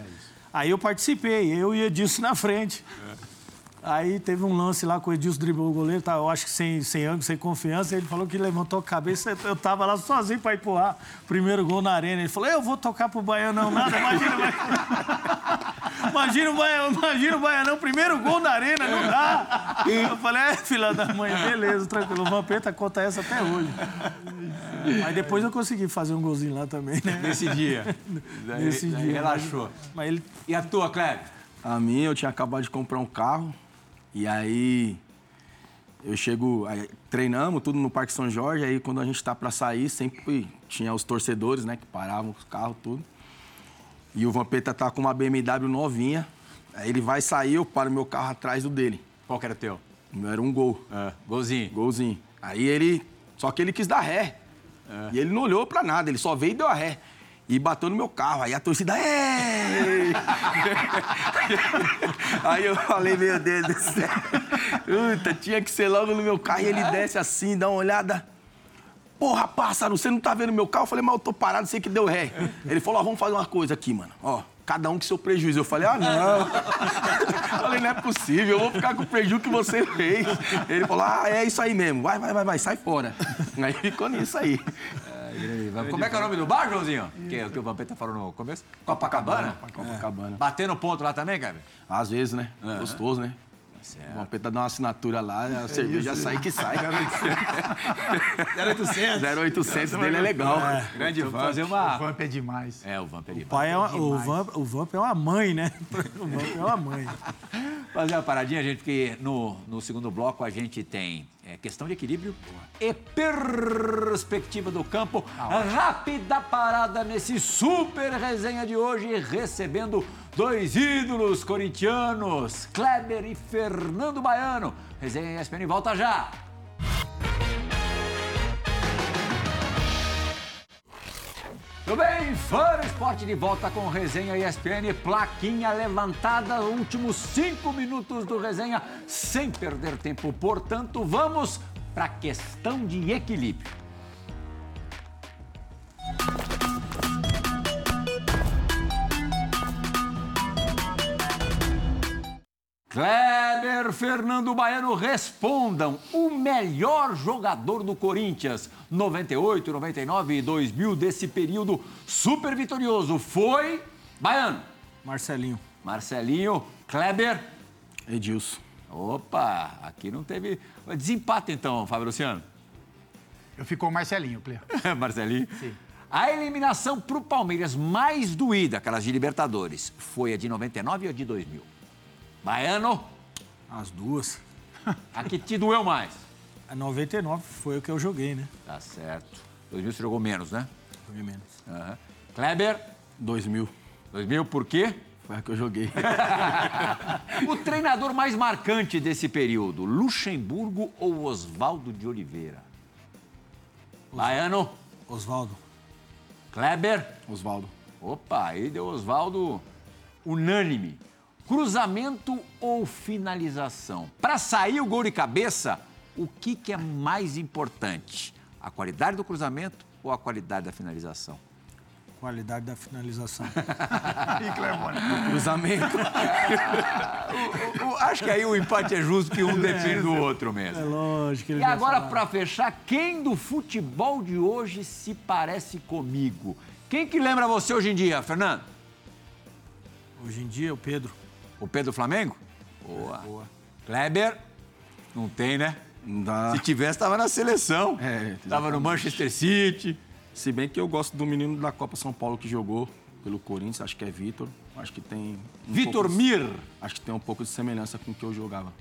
Aí eu participei, eu e Edilson na frente. Aí teve um lance lá com o Edilson driblou o goleiro, tá, eu acho que sem, sem ângulo, sem confiança. Ele falou que levantou a cabeça, eu tava lá sozinho para empurrar o primeiro gol na arena. Ele falou: Eu vou tocar pro Baianão, nada, imagina. Imagina o Baianão, imagina o Baianão, primeiro gol na arena, não dá. Eu falei: É, filha da mãe, beleza, tranquilo. O Vampeta conta essa até hoje. Mas depois eu consegui fazer um golzinho lá também, né? Nesse dia. Nesse daí dia. Relaxou. Mas ele E a tua, Kleber? A minha, eu tinha acabado de comprar um carro. E aí, eu chego... aí, treinamos tudo no Parque São Jorge. Aí, quando a gente tá pra sair, sempre tinha os torcedores, né? Que paravam os carros, tudo. E o Vampeta tá com uma BMW novinha. Aí ele vai sair, eu paro meu carro atrás do dele. Qual que era o teu? O meu era um gol. Ah, golzinho. Golzinho. Aí ele. Só que ele quis dar ré. E ele não olhou pra nada, ele só veio e deu a ré. E bateu no meu carro. Aí a torcida. "Ê!" Aí eu falei, meu Deus do céu. Tinha que ser logo no meu carro. E ele desce assim, dá uma olhada. Porra, pássaro, você não tá vendo meu carro? Eu falei, mas eu tô parado, sei que deu ré. Ele falou, vamos fazer uma coisa aqui, mano. Ó, cada um com seu prejuízo. Eu falei, ah, não. falei, não é possível, eu vou ficar com o prejuízo que você fez. Ele falou, ah, é isso aí mesmo. Vai, vai, vai, vai, sai fora. Aí ficou nisso aí. Como é que é o nome do bar, Joãozinho? Que, que o Vampeta falou no começo? Copacabana? Copacabana. Bater no ponto lá também, Kleber? Às vezes, né? Gostoso, né? Certo. Uma peta dá uma assinatura lá, a cerveja sai que sai. 0800. 0800 dele é legal. Grande Vamos Vamp. fazer uma... O Vamp é demais. É, o Vamp é O pai é uma, o, Vamp, o Vamp é uma mãe, né? O Vamp é uma mãe. Fazer uma paradinha, gente, porque no, no segundo bloco a gente tem é, questão de equilíbrio e perspectiva do campo. Rápida parada nesse super resenha de hoje, recebendo Dois ídolos corintianos, Kleber e Fernando Baiano. Resenha ESPN volta já. Tudo bem, Fã Esporte de volta com Resenha ESPN, plaquinha levantada, últimos cinco minutos do Resenha, sem perder tempo. Portanto, vamos para a questão de equilíbrio. Kleber, Fernando Baiano, respondam. O melhor jogador do Corinthians, 98, 99 e 2000, desse período super vitorioso, foi Baiano. Marcelinho. Marcelinho, Kleber. Edilson. Opa, aqui não teve. Desempate então, Fábio Luciano. Eu ficou o Marcelinho, Plea. Marcelinho? Sim. A eliminação para o Palmeiras mais doída, aquelas de Libertadores, foi a de 99 ou a de 2000? Baiano, As duas. a que te doeu mais? A 99 foi o que eu joguei, né? Tá certo. 2000 você jogou menos, né? Joguei menos. Aham. Kleber, 2000. 2000 por quê? Foi a que eu joguei. O treinador mais marcante desse período, Luxemburgo ou Oswaldo de Oliveira? Baiano, Oswaldo. Kleber, Oswaldo. Opa, aí deu Oswaldo unânime. Cruzamento ou finalização? Para sair o gol de cabeça, o que, que é mais importante? A qualidade do cruzamento ou a qualidade da finalização? Qualidade da finalização. E Clemone. Cruzamento. O- o- acho que aí o empate é justo, que um depende do outro mesmo. É lógico. que ele E agora, para fechar, quem do futebol de hoje se parece comigo? Quem que lembra você hoje em dia, Fernando? Hoje em dia, o Pedro. O Pedro Flamengo? Boa. Kleber? Não tem, né? Não dá. Se tivesse, estava na seleção. É, Tava no Manchester City. Se bem que eu gosto do menino da Copa São Paulo que jogou pelo Corinthians, acho que é Vitor. Acho que tem. um Vitor pouco Mir. Acho que tem um pouco de semelhança com o que eu jogava.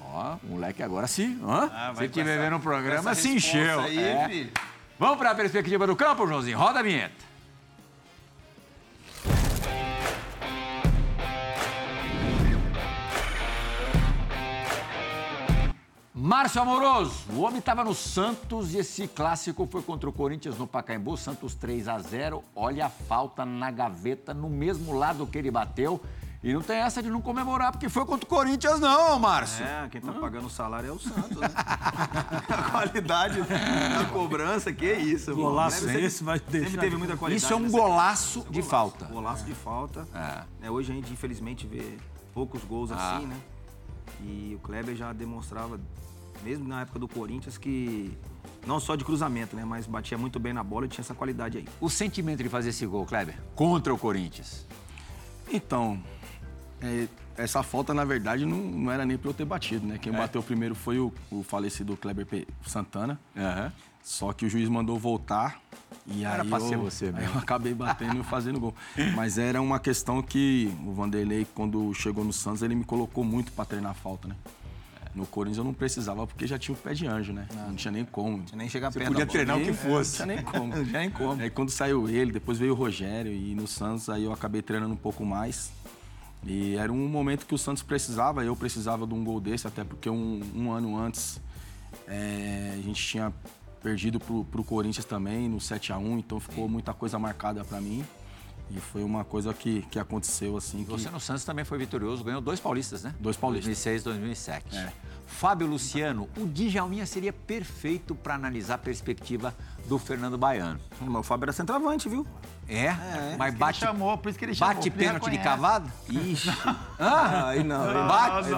Ó, o moleque agora sim. Hã? Ah, com estiver essa- vendo o programa, se encheu. Aí, É. filho. Vamos para a perspectiva do campo, Joãozinho. Roda a vinheta. Márcio Amoroso, o homem estava no Santos e esse clássico foi contra o Corinthians no Pacaembu, Santos 3 a 0. Olha a falta na gaveta, no mesmo lado que ele bateu. E não tem essa de não comemorar, porque foi contra o Corinthians, não, Márcio. É, quem tá pagando o salário é o Santos, né? a qualidade da cobrança, que isso, mano. Golaço Sempre- esse vai Sempre deixar teve de- muita qualidade. Isso é um golaço de falta. Golaço de falta. É. É, hoje a gente, infelizmente, vê poucos gols Ah. assim, né? E o Kleber já demonstrava, mesmo na época do Corinthians, que não só de cruzamento, né? Mas batia muito bem na bola e tinha essa qualidade aí. O sentimento de fazer esse gol, Kleber, contra o Corinthians. Então, é, essa falta, na verdade, não, não era nem pra eu ter batido, né? Quem bateu primeiro foi o, o falecido Kleber Pe- Santana. Só que o juiz mandou voltar. E Era aí pra eu, ser você mesmo. eu acabei batendo e fazendo gol. Mas era uma questão que o Vanderlei, quando chegou no Santos, ele me colocou muito pra treinar falta, né? No Corinthians eu não precisava porque já tinha o pé de anjo, né? Não tinha nem como. Tinha nem chegar Você perto podia treinar o que Nem- fosse. Não tinha nem como. Não tinha nem como. Aí quando saiu ele, depois veio o Rogério e no Santos aí eu acabei treinando um pouco mais. E era um momento que o Santos precisava, eu precisava de um gol desse, até porque um, um ano antes é, a gente tinha perdido pro, pro Corinthians também no 7 a 1 então ficou muita coisa marcada pra mim. E foi uma coisa que, que aconteceu assim. Que... Você no Santos também foi vitorioso, ganhou dois paulistas, né? Dois paulistas. 2006 2007. É. Fábio Luciano, o Djalminha seria perfeito para analisar a perspectiva do Fernando Baiano. Mas o Fábio era centroavante, viu? É? Mas Ele bate, chamou, por isso que ele chamou. bate pênalti de cavado? Ixi. Ah, aí não. Aí Bate?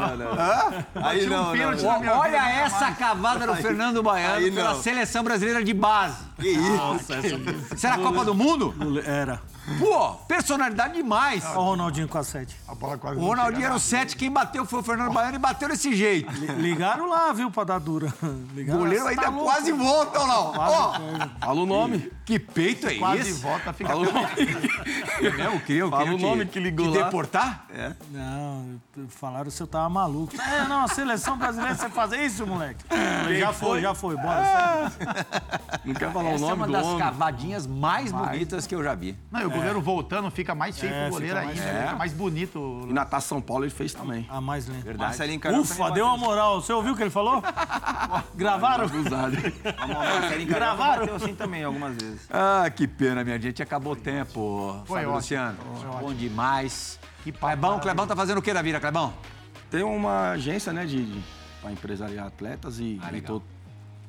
Aí não. Aí Olha essa cavada do Fernando Baiano Aí pela seleção brasileira de base. Que isso? Nossa, essa... Será a Copa do Mundo? Era. Pô, personalidade demais. Olha o Ronaldinho com a 7. A bola quase O Ronaldinho era o na- 7, quem bateu foi o Fernando Baiano e bateu desse jeito. Ligaram lá, viu, pra dar dura. O Ligaram, goleiro Você ainda tá quase volta, ou não? Ó, Fala o nome. que peito é Quase esse? volta, fica Fala o nome. Não, queriam, Fala queriam o nome que ligou te lá. deportar? Não, falaram se eu tava maluco. É, não, a seleção brasileira, você fazer isso, moleque? Falei, já foi, já foi, bora. Não quer falar Essa o é nome uma do das homem. cavadinhas mais bonitas que eu já vi. Não, e o goleiro voltando fica mais feio É, pro goleiro fica mais ainda, feio. fica mais bonito. E na Taça São Paulo ele fez também. A mais lenta. Verdade. Marcelinho Carioca Ufa, deu uma moral. Você ouviu o que ele falou? Gravaram? Gravaram? Bateu assim também algumas vezes. Ah, que pena, minha gente. Acabou o tempo. Foi Fábio ótimo. Luciano. Bom demais. Que papo Clebão. Clebão tá fazendo o que da vida, Clebão? Tem uma agência, né, de, de para empresariar atletas e, Ah, e legal. tô,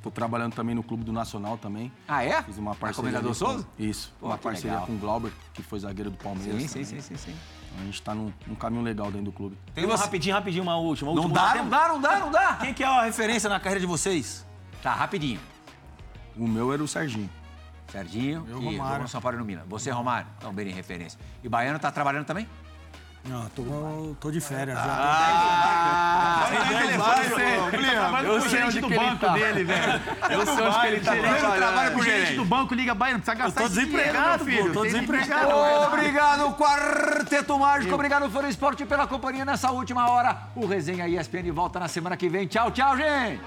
tô trabalhando também no Clube do Nacional também. Ah, é? Fiz uma parceria. Comendador ali com- Souza? Isso. Pô, uma que parceria legal. com o Glauber, que foi zagueiro do Palmeiras. Sim, sim, também. sim, sim, sim. A gente tá num, num caminho legal dentro do clube. Tem uma rapidinho, rapidinho, uma última. Não última. dá, não dá, não dá, não dá. Quem que é a referência na carreira de vocês? Tá, rapidinho. O meu era o Serginho. Serginho Eu, e Romário. no São Paulo e no Milan. Você, Romário, também em referência. E o Baiano tá trabalhando também? Não, tô, tô de férias já. Ah, Eu sei onde do banco dele, velho. Eu sei onde que ele tá trabalhando. trabalha com o gerente do banco, liga Bahia, não precisa gastar tô esse dinheiro, desempregado, filho. pô, tô Tem desempregado. Obrigado, Quarteto Mágico. Obrigado, Foro Esporte, pela companhia nessa última hora. O Resenha ESPN volta na semana que vem. Tchau, tchau, gente.